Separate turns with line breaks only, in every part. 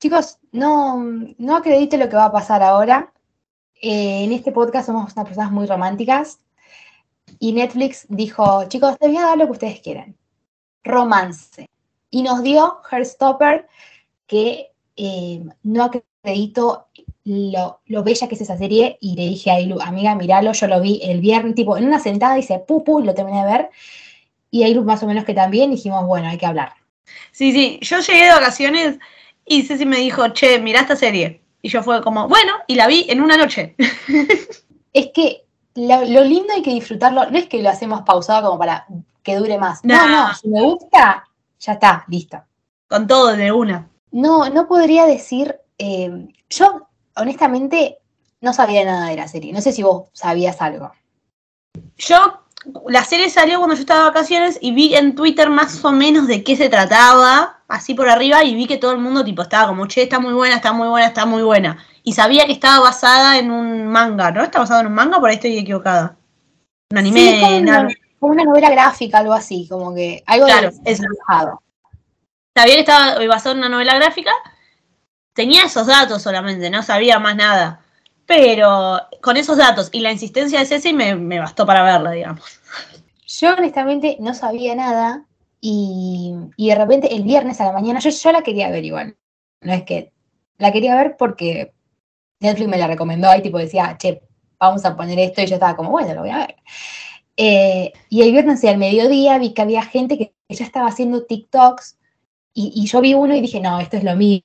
Chicos, no, no acredite lo que va a pasar ahora. Eh, en este podcast somos unas personas muy románticas y Netflix dijo, chicos, les voy a dar lo que ustedes quieran. Romance. Y nos dio Heartstopper, que eh, no acredito lo, bella que es esa serie y le dije a Ailu, amiga, míralo, yo lo vi el viernes, tipo, en una sentada, dice, pupu, lo terminé de ver. Y Ailu más o menos que también dijimos, bueno, hay que hablar.
Sí, sí, yo llegué de vacaciones y Ceci me dijo, che, mirá esta serie. Y yo fue como, bueno, y la vi en una noche.
Es que lo, lo lindo hay que disfrutarlo, no es que lo hacemos pausado como para que dure más. No,
No.
no, si me gusta, ya está, listo.
Con todo de una.
No, no podría decir, eh, yo honestamente no sabía nada de la serie, no sé si vos sabías algo.
Yo, la serie salió cuando yo estaba de vacaciones y vi en Twitter más o menos de qué se trataba, así por arriba, y vi que todo el mundo tipo estaba como, che, está muy buena, está muy buena, está muy buena. Y sabía que estaba basada en un manga, ¿no? ¿Está basada en un manga? Por ahí estoy equivocada. Un anime,
Sí, como, una, como una novela gráfica, algo así, como que algo
Claro,
de-.
Sabía que estaba basado en una novela gráfica. Tenía esos datos solamente, no sabía más nada. Pero con esos datos y la insistencia de Ceci me, me bastó para verla, digamos.
Yo honestamente no sabía nada y, y de repente el viernes a la mañana, yo, yo la quería ver igual. No es que la quería ver porque Netflix me la recomendó y tipo decía, che, vamos a poner esto y yo estaba como, bueno, lo voy a ver. Eh, y el viernes al mediodía vi que había gente que ya estaba haciendo TikToks y, y yo vi uno y dije, no, esto es lo mío.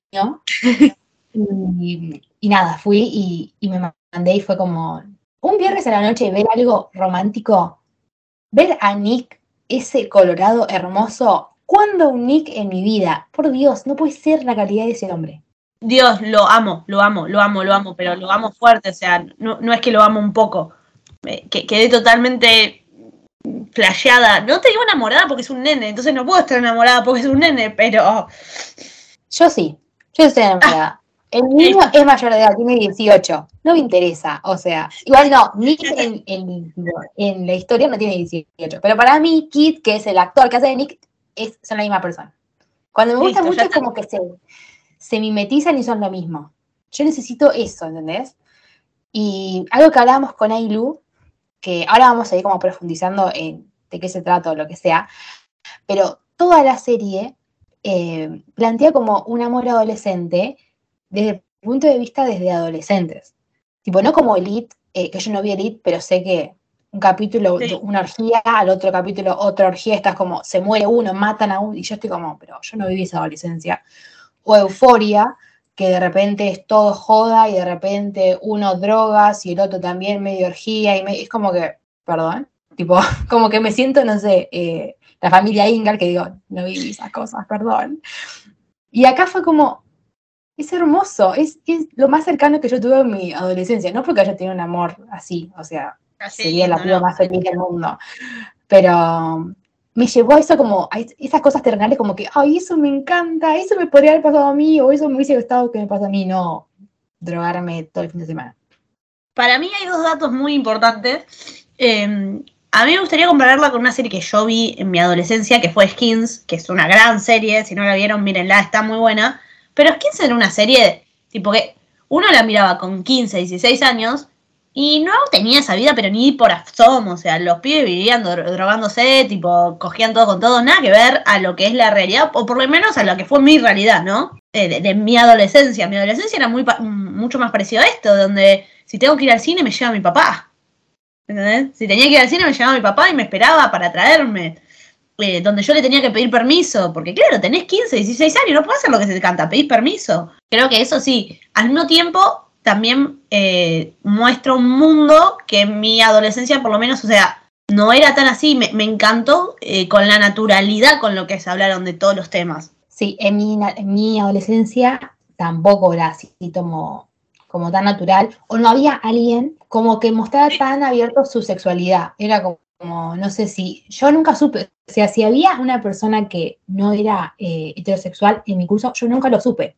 y, y nada, fui y, y me mandé y fue como un viernes a la noche ver algo romántico ver a Nick, ese colorado hermoso. ¿Cuándo un Nick en mi vida? Por Dios, no puede ser la calidad de ese hombre.
Dios, lo amo, lo amo, lo amo, lo amo, pero lo amo fuerte, o sea, no, no es que lo amo un poco. Que, quedé totalmente flasheada. No te digo enamorada porque es un nene, entonces no puedo estar enamorada porque es un nene, pero
Yo sí, yo estoy enamorada. El niño es mayor de edad, tiene 18. No me interesa, o sea, igual no, Nick en, en- en la historia no tiene 18. Pero para mí, Kit, que es el actor que hace de Nick, es, son la misma persona. Cuando me gusta
Listo,
mucho es como que se, se mimetizan y son lo mismo. Yo necesito eso, ¿entendés? Y algo que hablábamos con Ailu, que ahora vamos a ir como profundizando en de qué se trata o lo que sea, pero toda la serie eh, plantea como un amor adolescente desde el punto de vista desde adolescentes. Tipo, no como Elite, eh, que yo no vi Elite, pero sé que un capítulo,
Sí.
una orgía, al otro capítulo otra orgía, estás como, se muere uno, matan a uno, y yo estoy como, pero yo no viví esa adolescencia. O Euforia, que de repente es todo joda y de repente uno drogas y el otro también medio orgía, y me- es como que, perdón, tipo, como que me siento, no sé, eh, la familia Ingal, que digo, no viví esas cosas, perdón. Y acá fue como, es hermoso, es, es lo más cercano que yo tuve en mi adolescencia, no porque haya tenido un amor así, o sea, sería la piba más feliz del mundo, pero me llevó a eso como, a esas cosas terrenales como que, ay, eso me encanta, eso me podría haber pasado a mí, o eso me hubiese gustado que me pasara a mí, no drogarme todo el fin de semana.
Para mí hay dos datos muy importantes. Eh, a mí me gustaría compararla con una serie que yo vi en mi adolescencia, que fue Skins, que es una gran serie. Si no la vieron, mírenla, está muy buena. Pero Skins era una serie, tipo que uno la miraba con 15, 16 años Y no tenía esa vida, pero ni por asomo. O sea, los pibes vivían dro- drogándose, tipo, cogían todo con todo, nada que ver a lo que es la realidad, o por lo menos a lo que fue mi realidad, ¿no? Eh, de, mi adolescencia. Mi adolescencia era muy mm, mucho más parecido a esto, donde si tengo que ir al cine me lleva mi papá. ¿Entendés? Si tenía que ir al cine me llevaba mi papá y me esperaba para traerme. Eh, donde yo le tenía que pedir permiso, porque claro, tenés 15, 16 años, no puedes hacer lo que se te canta, pedís permiso. Creo que eso sí, al mismo tiempo también eh, muestra un mundo que en mi adolescencia por lo menos, o sea, no era tan así, me, me encantó eh, con la naturalidad con lo que se hablaron de todos los temas.
Sí, en mi, en mi adolescencia tampoco era así como, como tan natural, o no había alguien como que mostrara tan abierto su sexualidad. Era como, como, no sé si, yo nunca supe, o sea, si había una persona que no era eh, heterosexual en mi curso, yo nunca lo supe,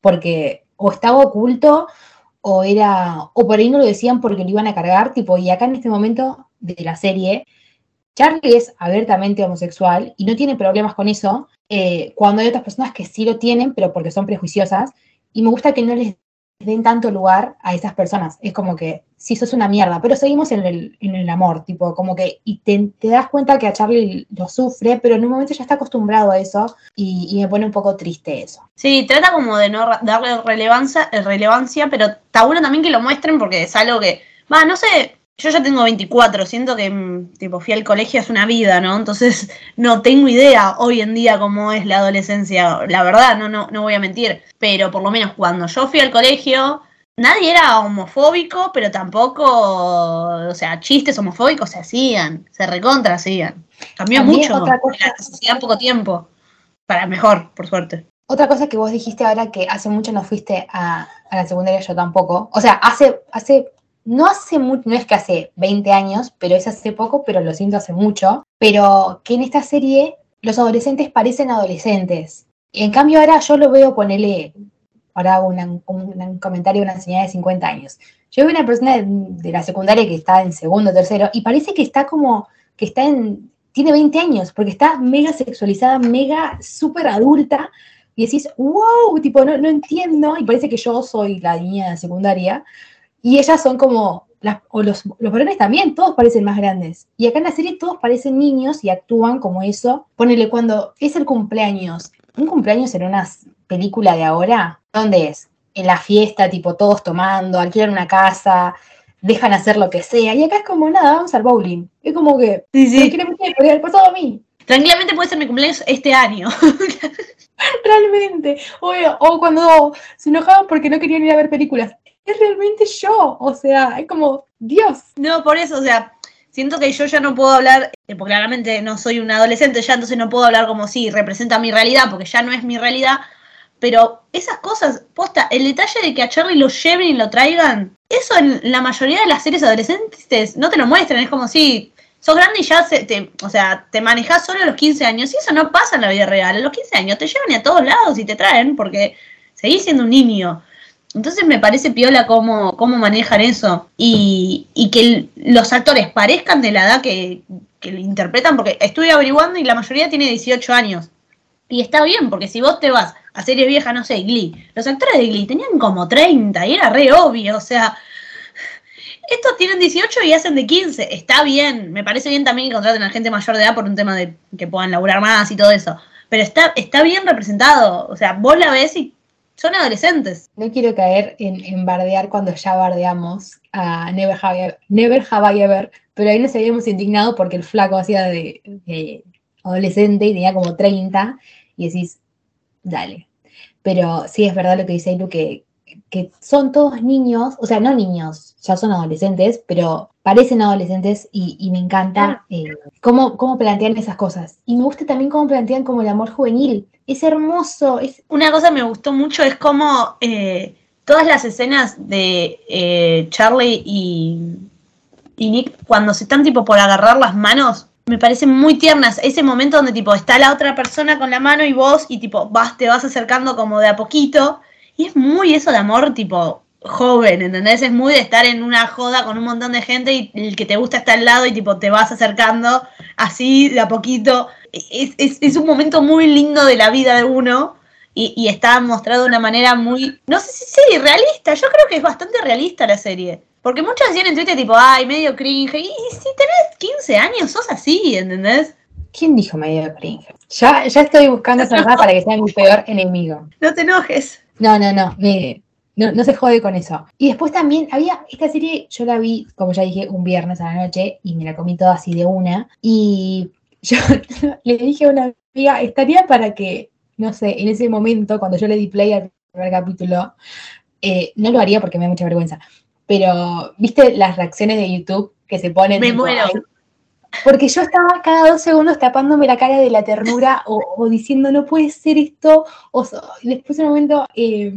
porque o estaba oculto o era, o por ahí no lo decían porque lo iban a cargar, tipo, y acá en este momento de la serie, Charlie es abiertamente homosexual y no tiene problemas con eso, eh, cuando hay otras personas que sí lo tienen, pero porque son prejuiciosas, y me gusta que no les den tanto lugar a esas personas. Es como que, sí, sos una mierda, pero seguimos en el, en el amor, tipo, como que, y te, te das cuenta que a Charlie lo sufre, pero en un momento ya está acostumbrado a eso, y, y me pone un poco triste eso.
Sí, trata como de no darle relevancia, relevancia, pero está bueno también que lo muestren porque es algo que, va, no sé, yo ya tengo 24, siento que mm, tipo fui al colegio hace una vida, ¿no? Entonces no tengo idea hoy en día cómo es la adolescencia, la verdad, no, no, no voy a mentir, pero por lo menos cuando yo fui al colegio, nadie era homofóbico, pero tampoco, o sea, chistes homofóbicos se hacían, se recontra hacían. Cambió
También
mucho
otra cosa-
la sociedad en poco tiempo, para mejor, por suerte.
Otra cosa que vos dijiste ahora que hace mucho no fuiste a, a la secundaria, yo tampoco. O sea, hace, hace, no hace mucho, no es que hace 20 años, pero es hace poco, pero lo siento hace mucho. Pero que en esta serie los adolescentes parecen adolescentes. Y en cambio ahora yo lo veo ponerle, ahora hago un, comentario de una señora de 50 años. Yo veo una persona de, de la secundaria que está en segundo, tercero, y parece que está como, que está en, tiene 20 años, porque está mega sexualizada, mega súper adulta, y decís, wow, tipo, no, no entiendo, y parece que yo soy la niña de secundaria, y ellas son como, las, o los, los varones también, todos parecen más grandes. Y acá en la serie todos parecen niños y actúan como eso. Ponele cuando es el cumpleaños, un cumpleaños en una película de ahora, ¿dónde es? En la fiesta, tipo, todos tomando, alquilan una casa, dejan hacer lo que sea, y acá es como, nada, vamos al bowling. Es como que,
Sí, sí.
tranquilamente, podría haber pasado a mí.
Tranquilamente puede ser mi cumpleaños este año.
Realmente. O, o cuando se enojaban porque no querían ir a ver películas. Es realmente yo. O sea, es como, Dios.
No, por eso, o sea, siento que yo ya no puedo hablar, eh, porque claramente no soy un adolescente ya, entonces no puedo hablar como si representa mi realidad, porque ya no es mi realidad. Pero esas cosas, posta, el detalle de que a Charlie lo lleven y lo traigan, eso en la mayoría de las series adolescentes no te lo muestran, es como si sos grande y ya se, o sea, te manejás solo a los 15 años, y eso no pasa en la vida real. A los 15 años te llevan a todos lados y te traen, porque seguís siendo un niño. Entonces me parece piola cómo, cómo manejan eso. Y, que los actores parezcan de la edad que, que interpretan, porque estuve averiguando y la mayoría tiene 18 años. Y está bien, porque si vos te vas a series viejas, no sé, Glee, los actores de Glee tenían como 30 y era re obvio, o sea, estos tienen 18 y hacen de 15, está bien, me parece bien también que contraten a gente mayor de edad por un tema de que puedan laburar más y todo eso, pero está, está bien representado, o sea, vos la ves y son adolescentes.
No quiero caer en, en bardear cuando ya bardeamos a Never Have, I- Never Have I Ever, pero ahí nos habíamos indignado porque el flaco hacía de, de adolescente y tenía como 30 y decís, dale. Pero sí es verdad lo que dice Ailu, que, que son todos niños, o sea, no niños, ya son adolescentes, pero parecen adolescentes y, y me encanta eh, cómo, cómo plantean esas cosas. Y me gusta también cómo plantean como el amor juvenil. Es hermoso, es
Una cosa que me gustó mucho es como eh, todas las escenas de eh, Charlie y, y Nick cuando se están tipo por agarrar las manos me parecen muy tiernas. Ese momento donde tipo está la otra persona con la mano y vos y tipo vas, te vas acercando como de a poquito. Y es muy eso de amor tipo joven, ¿entendés? Es muy de estar en una joda con un montón de gente y el que te gusta está al lado y tipo te vas acercando así de a poquito. Es, es, es un momento muy lindo de la vida de uno y, y está mostrado de una manera muy, no sé si sí, realista, yo creo que es bastante realista la serie. Porque muchos decían en Twitter tipo, ay, medio cringe. Y, y si tenés 15 años, sos así, ¿entendés?
¿Quién dijo medio cringe? Ya, ya estoy buscando esa persona para que sea mi peor enemigo.
No te enojes.
No, no, no, mire, no, no se jode con eso. Y después también había, esta serie yo la vi, como ya dije, un viernes a la noche y me la comí toda así de una. Y yo le dije a una amiga, estaría para que, no sé, en ese momento, cuando yo le di play al primer capítulo, eh, no lo haría porque me da mucha vergüenza, pero, ¿viste las reacciones de YouTube que se ponen?
Me
tipo,
muero.
Porque yo estaba cada dos segundos tapándome la cara de la ternura o, o diciendo, no puede ser esto. O, después en un momento, eh,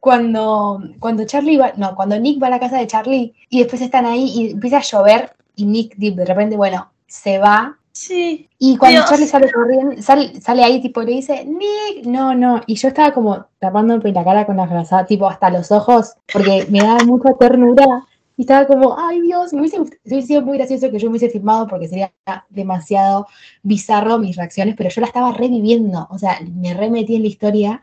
cuando, cuando Charlie va, no, cuando Nick va a la casa de Charlie y después están ahí y empieza a llover y Nick de repente, bueno, se va.
Sí.
Y cuando
Dios.
Charlie sale corriendo, sale, sale ahí tipo le dice, Nick, no, no. Y yo estaba como tapándome la cara con la frazada, tipo hasta los ojos, porque me daba mucha ternura. Y estaba como, ay Dios, me hubiese, hubiese sido muy gracioso que yo me hubiese filmado porque sería demasiado bizarro mis reacciones, pero yo la estaba reviviendo, o sea, me remetí en la historia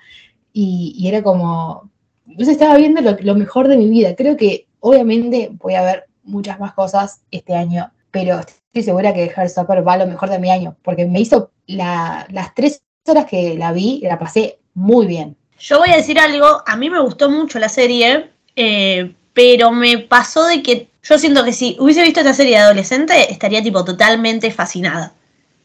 y, y era como, yo estaba viendo lo, mejor de mi vida. Creo que obviamente voy a ver muchas más cosas este año, pero estoy segura que Heartstopper va lo mejor de mi año, porque me hizo la- las tres horas que la vi, la pasé muy bien.
Yo voy a decir algo, a mí me gustó mucho la serie, eh, pero me pasó de que yo siento que si hubiese visto esta serie de adolescente, estaría tipo totalmente fascinada.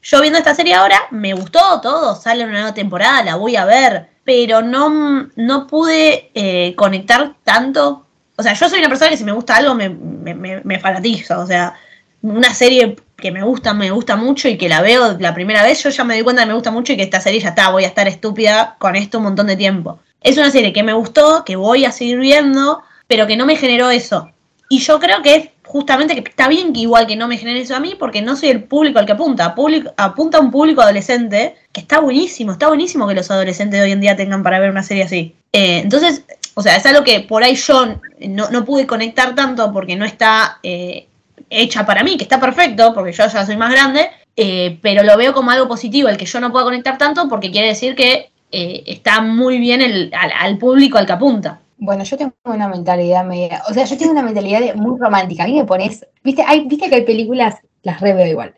Yo viendo esta serie ahora, me gustó todo, sale una nueva temporada, la voy a ver, pero no, no pude eh, conectar tanto. O sea, yo soy una persona que si me gusta algo me, me, me- me fanatizo, o sea, una serie que me gusta, me gusta mucho y que la veo la primera vez, yo ya me di cuenta que me gusta mucho y que esta serie ya está, voy a estar estúpida con esto un montón de tiempo. Es una serie que me gustó, que voy a seguir viendo, pero que no me generó eso. Y yo creo que es justamente que está bien que igual que no me genere eso a mí, porque no soy el público al que apunta. Público, apunta a un público adolescente, que está buenísimo, está buenísimo que los adolescentes de hoy en día tengan para ver una serie así. Eh, entonces, o sea, es algo que por ahí yo no, no pude conectar tanto porque no está eh, hecha para mí, que está perfecto, porque yo ya soy más grande, eh, pero lo veo como algo positivo, el que yo no pueda conectar tanto, porque quiere decir que está muy bien el, al público al que apunta.
Bueno, yo tengo una mentalidad media, o sea, yo tengo una mentalidad muy romántica. A mí me pones, viste, hay, viste que hay películas, las reveo igual,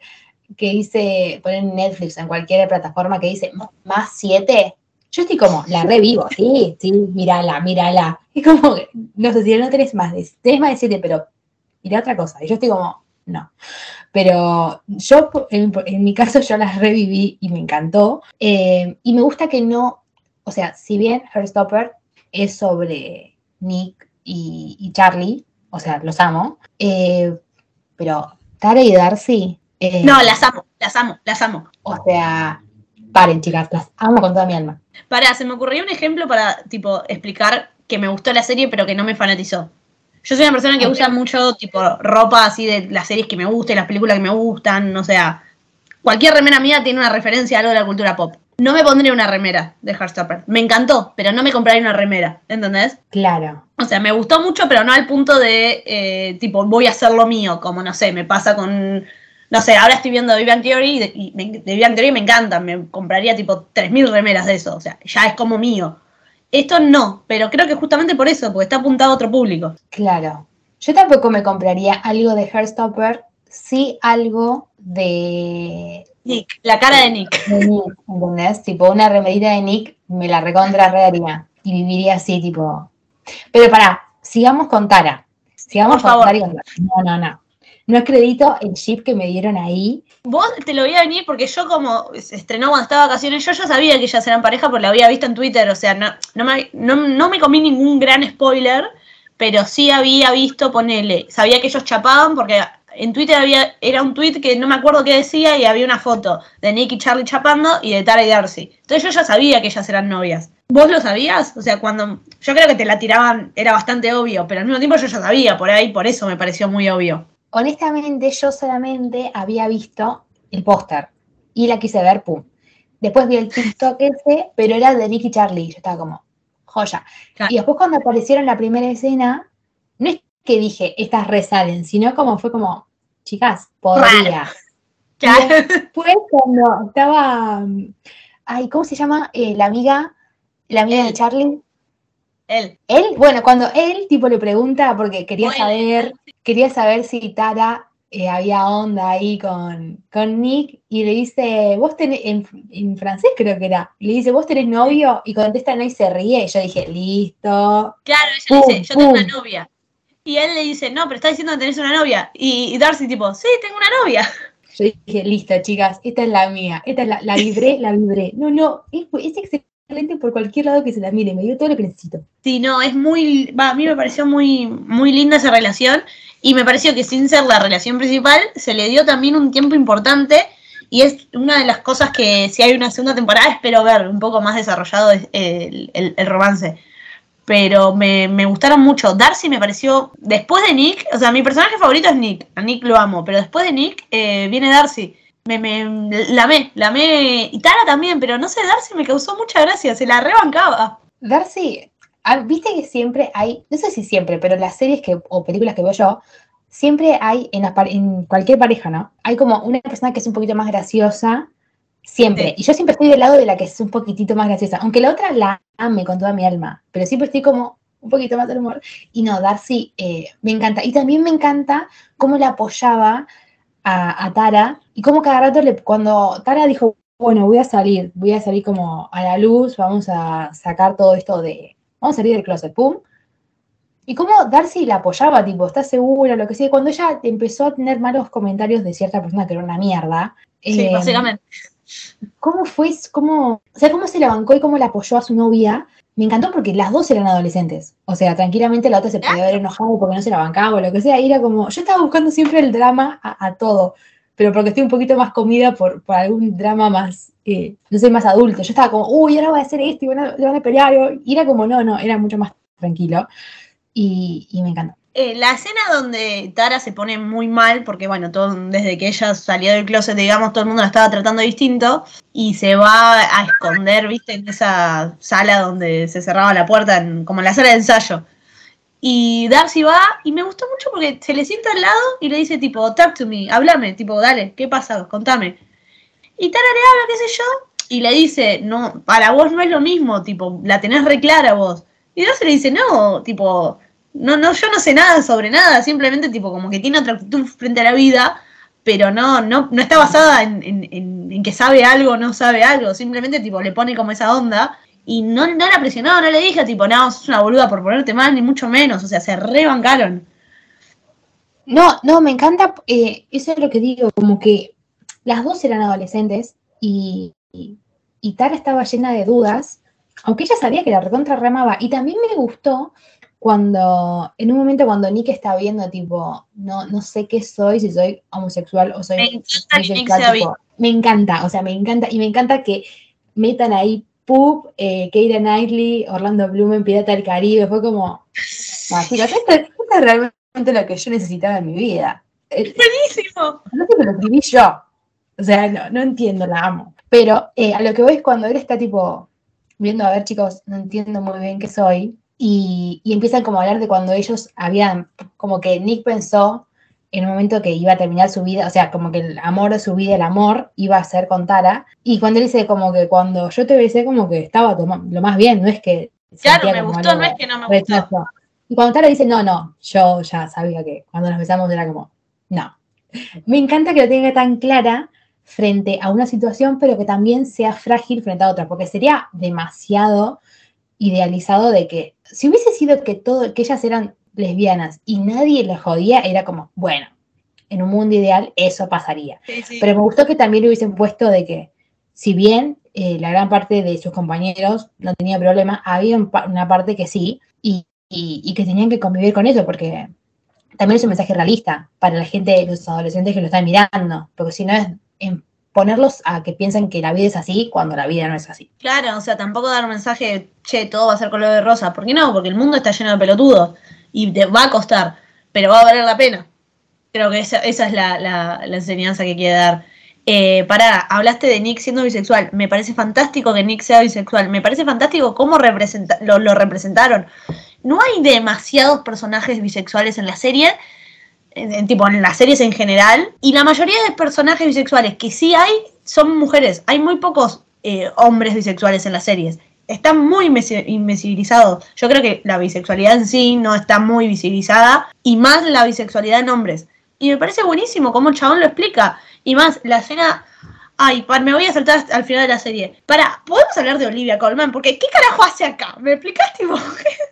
que dice, ponen en Netflix en cualquier plataforma que dice más siete. Yo estoy como, la revivo, sí, sí, mírala, mírala. Es como, no sé si no tenés más de, tenés más de siete, pero mira otra cosa. Y yo estoy como, no. Pero yo, en, mi caso, yo las reviví y me encantó. Eh, y me gusta que no, o sea, si bien Heartstopper es sobre Nick y, y Charlie, o sea, los amo, eh, pero Tara y Darcy, eh,
No, las amo, las amo, las amo.
o sea, paren chicas, las amo con toda mi alma.
Para, se me ocurrió un ejemplo para, tipo, explicar que me gustó la serie, pero que no me fanatizó. Yo soy una persona que usa mucho, tipo, ropa así de las series que me gustan, las películas que me gustan, o sea, cualquier remera mía tiene una referencia a algo de la cultura pop. No me pondría una remera de Heartstopper. Me encantó, pero no me compraría una remera, ¿entendés?
Claro.
O sea, me gustó mucho, pero no al punto de, eh, tipo, voy a hacer lo mío, como, no sé, me pasa con, no sé, ahora estoy viendo Vivian Theory y de, y me- de Vivian Theory me encanta, me compraría tipo 3.000 remeras de eso, o sea, ya es como mío. Esto no, pero creo que justamente por eso, porque está apuntado a otro público.
Claro. Yo tampoco me compraría algo de Heartstopper, sí algo de,
Nick, la cara de Nick.
de Nick, ¿entendés? Tipo, una remerita de Nick me la recontra rearía y viviría así, tipo. Pero pará, sigamos con Tara. Sigamos
Por
con
favor.
Tara y con Tara. No, no, no. No acredito el chip que me dieron ahí.
Vos te lo voy a venir porque yo como se estrenó cuando estaba de vacaciones, yo ya sabía que ellas eran pareja porque la había visto en Twitter, o sea, no, no, me, no, no me comí ningún gran spoiler, pero sí había visto, ponele, sabía que ellos chapaban porque en Twitter había, era un tweet que no me acuerdo qué decía y había una foto de Nick y Charlie chapando y de Tara y Darcy. Entonces yo ya sabía que ellas eran novias. ¿Vos lo sabías? O sea, cuando yo creo que te la tiraban era bastante obvio, pero al mismo tiempo yo ya sabía por ahí, por eso me pareció muy obvio.
Honestamente, yo solamente había visto el póster y la quise ver, pum. Después vi el TikTok ese, pero era de Nick y Charlie. Yo estaba como, joya.
Claro.
Y después cuando aparecieron la primera escena, que dije, estas resalen, sino como fue como, chicas, podría.
Claro.
Después cuando estaba, ay, ¿cómo se llama? Eh, la amiga, la amiga de Charlie.
Él.
Él, bueno, cuando él tipo le pregunta, porque quería saber, quería saber si Tara eh, había onda ahí con, con Nick y le dice, vos tenés, en, en francés creo que era, le dice, vos tenés novio y contesta no y se ríe y yo dije, listo.
Claro, ella
Pum,
dice, yo tengo una novia. Y él le dice, no, pero está diciendo que tenés una novia. Y, y Darcy tipo, sí, tengo una novia.
Yo dije, listo chicas, esta es la mía, esta es la, la vibré, la vibré. No, no, es, es excelente por cualquier lado que se la mire, me dio todo lo que necesito.
Sí, no, es muy, va, a mí me pareció muy, muy linda esa relación y me pareció que sin ser la relación principal se le dio también un tiempo importante y es una de las cosas que si hay una segunda temporada espero ver un poco más desarrollado es el, el- el romance. Pero me, me gustaron mucho. Darcy me pareció, después de Nick, o sea, mi personaje favorito es Nick, a Nick lo amo, pero después de Nick eh, viene Darcy. Me, me, la amé, y Tara también, pero no sé, Darcy me causó mucha gracia, se la rebancaba.
Darcy, viste que siempre hay, no sé si siempre, pero las series que, o películas que veo yo, siempre hay en, las en cualquier pareja, ¿no? Hay como una persona que es un poquito más graciosa, siempre.
Sí.
Y yo siempre estoy del lado de la que es un poquitito más graciosa, aunque la otra la ame con toda mi alma, pero siempre estoy como un poquito más del humor. Y no, Darcy eh, me encanta. Y también me encanta cómo la apoyaba a, a Tara y cómo cada rato, le, cuando Tara dijo, bueno, voy a salir, voy a salir como a la luz, vamos a sacar todo esto de, vamos a salir del closet, pum. Y cómo Darcy la apoyaba, tipo, ¿estás segura? Lo que sea. Cuando ella empezó a tener malos comentarios de cierta persona que era una mierda.
Sí,
eh,
básicamente.
¿Cómo fue? Cómo, o sea, cómo se la bancó y cómo la apoyó a su novia. Me encantó porque las dos eran adolescentes. O sea, tranquilamente la otra se podía haber enojado porque no se la bancaba o lo que sea. Y era como, yo estaba buscando siempre el drama a, todo, pero porque estoy un poquito más comida por, algún drama más, eh, no sé, más adulto. Yo estaba como, uy, ahora va a hacer esto y van a, pelear. Y era como, no, no, era mucho más tranquilo. Y me encantó.
Eh, la escena donde Tara se pone muy mal, porque bueno, todo, desde que ella salió del closet, digamos, todo el mundo la estaba tratando distinto, y se va a esconder, viste, en esa sala donde se cerraba la puerta, como en la sala de ensayo. Y Darcy va, y me gustó mucho porque se le sienta al lado y le dice tipo, talk to me, háblame, tipo, dale, ¿qué pasa? Contame. Y Tara le habla, qué sé yo, y le dice, no, para vos no es lo mismo, tipo, la tenés re clara vos. Y Darcy le dice, no, tipo, no, no, yo no sé nada sobre nada, simplemente tipo como que tiene otra actitud frente a la vida, pero no, no, no está basada en, en- que sabe algo o no sabe algo, simplemente tipo le pone como esa onda y no, no la presionó, no le dije tipo, no, sos una boluda por ponerte mal, ni mucho menos, o sea, se rebancaron.
No, no, me encanta, eh, eso es lo que digo, como que las dos eran adolescentes y, y, y Tara estaba llena de dudas, aunque ella sabía que la recontra remaba. Y también me gustó cuando, en un momento cuando Nick está viendo, tipo, no, no sé qué soy, si soy homosexual o soy
Me encanta
bisexual, tipo, me encanta, o sea, me encanta, y me encanta que metan ahí Pup, eh, Keira Knightley, Orlando Bloom en Pirata del Caribe, fue como, ah, chicos, esto, esto es realmente lo que yo necesitaba en mi vida. Eh,
Buenísimo.
no sé, lo escribí yo. O sea, no, no entiendo, la amo. Pero eh, a lo que voy es cuando él está tipo viendo, a ver chicos, no entiendo muy bien qué soy. Y, y empiezan como a hablar de cuando ellos habían, como que Nick pensó en un momento que iba a terminar su vida, o sea, como que el amor de su vida, el amor, iba a ser con Tara. Y cuando él dice como que cuando yo te besé, como que estaba lo más bien, no es que...
Claro, me gustó,
algo
no es que no me gustó.
Y cuando Tara dice, no, no, yo ya sabía que cuando nos besamos era como, no. Me encanta que lo tenga tan clara frente a una situación, pero que también sea frágil frente a otra, porque sería demasiado idealizado de que si hubiese sido que todo, que ellas eran lesbianas y nadie les jodía, era como, bueno, en un mundo ideal eso pasaría.
Sí, sí.
Pero me gustó que también le hubiesen puesto de que, si bien eh, la gran parte de sus compañeros no tenía problema, había un pa- una parte que sí, y, y- y que tenían que convivir con eso, porque también es un mensaje realista para la gente, los adolescentes que lo están mirando, porque si no es en ponerlos a que piensen que la vida es así cuando la vida no es así.
Claro, o sea, tampoco dar un mensaje, che, todo va a ser color de rosa. ¿Por qué no? Porque el mundo está lleno de pelotudos y te va a costar, pero va a valer la pena. Creo que esa, esa es la, la- la enseñanza que quiere dar. Eh, pará, hablaste de Nick siendo bisexual. Me parece fantástico que Nick sea bisexual. Me parece fantástico cómo representa- lo, lo representaron. No hay demasiados personajes bisexuales en la serie, en, en tipo en las series en general, y la mayoría de personajes bisexuales que sí hay son mujeres. Hay muy pocos eh, hombres bisexuales en las series. está muy invisi- invisibilizado. Yo creo que la bisexualidad en sí no está muy visibilizada y más la bisexualidad en hombres. Y me parece buenísimo cómo el chabón lo explica. Y más, la escena... Ay, me voy a saltar al final de la serie. Para, ¿podemos hablar de Olivia Colman? Porque ¿qué carajo hace acá? ¿Me explicás, tipo?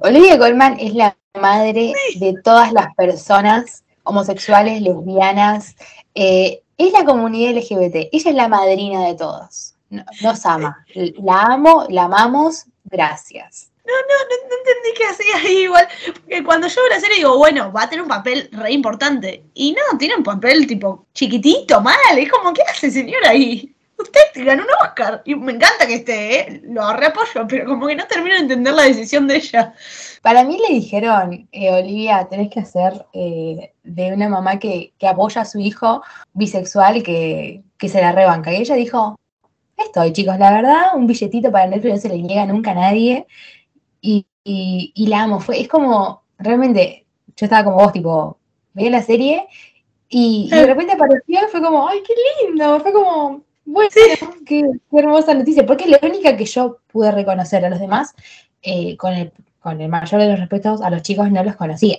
Olivia Colman es la madre de todas las personas homosexuales, lesbianas, eh, es la comunidad LGBT, ella es la madrina de todos. No- Nos ama, la amo, la amamos, gracias.
No, no, no entendí qué hacía ahí igual. Porque cuando yo veo la serie digo, bueno, va a tener un papel re importante. Y no, tiene un papel tipo chiquitito, mal. Es como, ¿qué hace señor ahí? Usted ganó un Oscar. Y me encanta que esté, ¿eh? lo reapoyo, pero como que no termino de entender la decisión de ella.
Para mí le dijeron, eh, Olivia, tenés que hacer eh, de una mamá que, que apoya a su hijo bisexual que, que se la rebanca. Y ella dijo, estoy chicos, la verdad, un billetito para Netflix no se le niega nunca a nadie. Y, y- y la amo, fue, es como, realmente, yo estaba como vos, tipo, veía la serie y, y de repente apareció y fue como, ay, qué lindo, fue como, bueno, qué, qué hermosa noticia, porque es la única que yo pude reconocer a los demás, eh, con, el, con el mayor de los respetos, a los chicos no los conocía.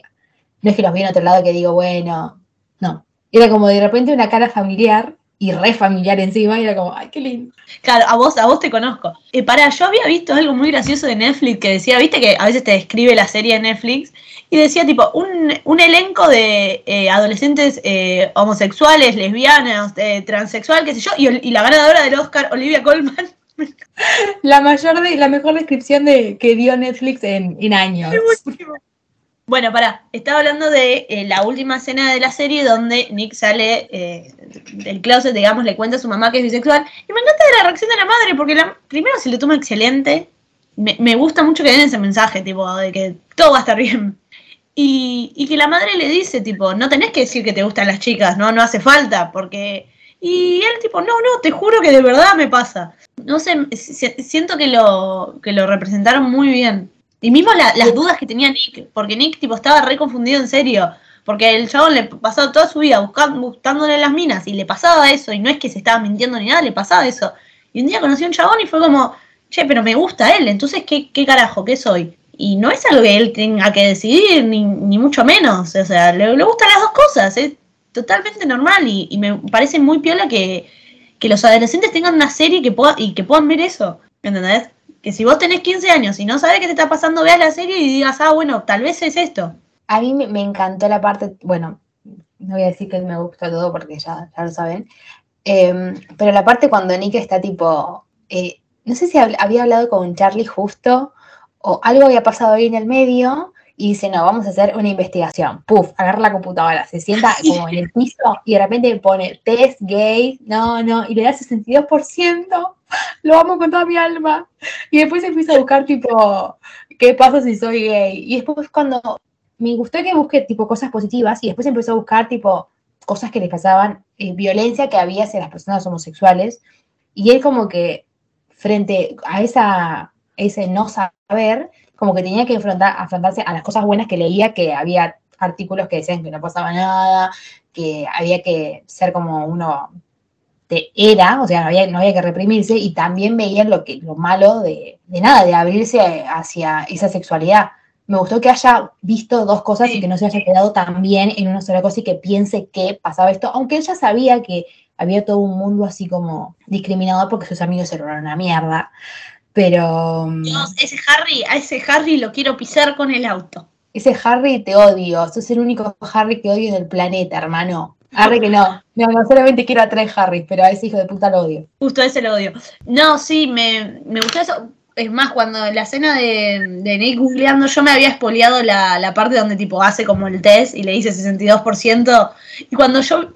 No es que los vi en otro lado que digo, bueno, no. Era como de repente una cara familiar y re familiar encima, y era como, ay, qué lindo.
Claro, a vos, a vos te conozco. Eh, para, yo había visto algo muy gracioso de Netflix que decía, viste que a veces te describe la serie de Netflix y decía tipo un, un elenco de eh, adolescentes eh, homosexuales, lesbianas, eh, transexual, qué sé yo, y, y la ganadora del Oscar, Olivia Colman.
La mayor de, la mejor descripción de que dio Netflix en, en años.
Bueno, pará, estaba hablando de eh, la última escena de la serie donde Nick sale eh, del closet, digamos, le cuenta a su mamá que es bisexual. Y me encanta la reacción de la madre, porque la, primero se le toma excelente. Me, gusta mucho que den ese mensaje, tipo, de que todo va a estar bien. Y, que la madre le dice, tipo, no tenés que decir que te gustan las chicas, no, no hace falta, porque... Y él, tipo, no, no, te juro que de verdad me pasa. No sé, si- siento que lo, que lo representaron muy bien. Y mismo la- las dudas que tenía Nick, porque Nick tipo estaba re confundido en serio, porque el chabón le pasó toda su vida buscando, buscándole las minas y le pasaba eso, y no es que se estaba mintiendo ni nada, le pasaba eso. Y un día conoció a un chabón y fue como, che, pero me gusta él, entonces ¿qué, qué carajo? ¿Qué soy? Y no es algo que él tenga que decidir, ni, ni mucho menos, o sea, le, le gustan las dos cosas, es totalmente normal y, y me parece muy piola que, que los adolescentes tengan una serie que pueda, y que puedan ver eso, ¿entendés? Que si vos tenés 15 años y no sabés qué te está pasando, veas la serie y digas, ah, bueno, tal vez es esto.
A mí me, encantó la parte, bueno, no voy a decir que me gusta todo porque ya, ya lo saben, em, pero la parte cuando Nick está tipo, eh, no sé si hab- había hablado con Charlie justo o algo había pasado ahí en el medio y dice, no, vamos a hacer una investigación. Puf, agarra la computadora, se sienta como en el piso y de repente pone test gay, no, no, y le da 62%, lo amo con toda mi alma. Y después empieza a buscar tipo, ¿qué pasa si soy gay? Y después cuando me gustó que busque tipo cosas positivas y después empezó a buscar tipo cosas que le pasaban, eh, violencia que había hacia las personas homosexuales. Y él como que frente a esa, ese no saber, como que tenía que enfrentar, afrontarse a las cosas buenas que leía, que había artículos que decían que no pasaba nada, que había que ser como uno de era, o sea, no había, no había que reprimirse, y también veían lo, que, lo malo de, de nada, de abrirse hacia esa sexualidad. Me gustó que haya visto dos cosas y que no se haya quedado tan bien en una sola cosa y que piense que pasaba esto, aunque él ya sabía que había todo un mundo así como discriminador porque sus amigos eran una mierda. Pero
Dios, ese Harry, a ese Harry lo quiero pisar con el auto.
ese Harry te odio, sos el único Harry que odio del planeta, hermano. Harry que no. No, no solamente quiero a tres Harry, pero a ese hijo de puta lo odio.
Justo ese lo odio. No, sí, me, me gustó eso. Es más, cuando la escena de, Nick googleando, yo me había espoleado la, la parte donde tipo hace como el test y le dice 62%. Y cuando yo,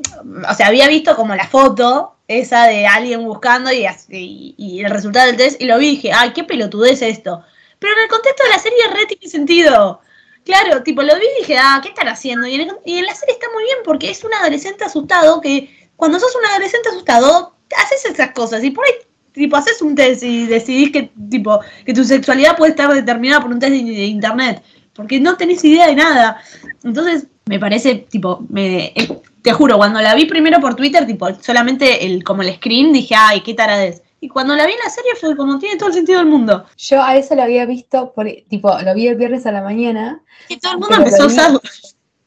o sea, había visto como la foto esa de alguien buscando y, el resultado del test y lo vi dije, ay, qué pelotudez esto. Pero en el contexto de la serie re tiene sentido. Claro, tipo, lo vi y dije, ah, ¿qué están haciendo? Y en, y en la serie está muy bien porque es un adolescente asustado que cuando sos un adolescente asustado, haces esas cosas y por ahí, tipo, haces un test y decidís que, tipo, que tu sexualidad puede estar determinada por un test de, de internet, porque no tenés idea de nada. Entonces, me parece, tipo, me, te juro, cuando la vi primero por Twitter, tipo, solamente el, como el screen, dije, ay, qué taradez. Y Y cuando la vi en la serie fue como tiene todo el sentido del mundo.
Yo a eso lo había visto, por, tipo, lo vi el viernes a la mañana.
Y todo el mundo empezó a usarlo.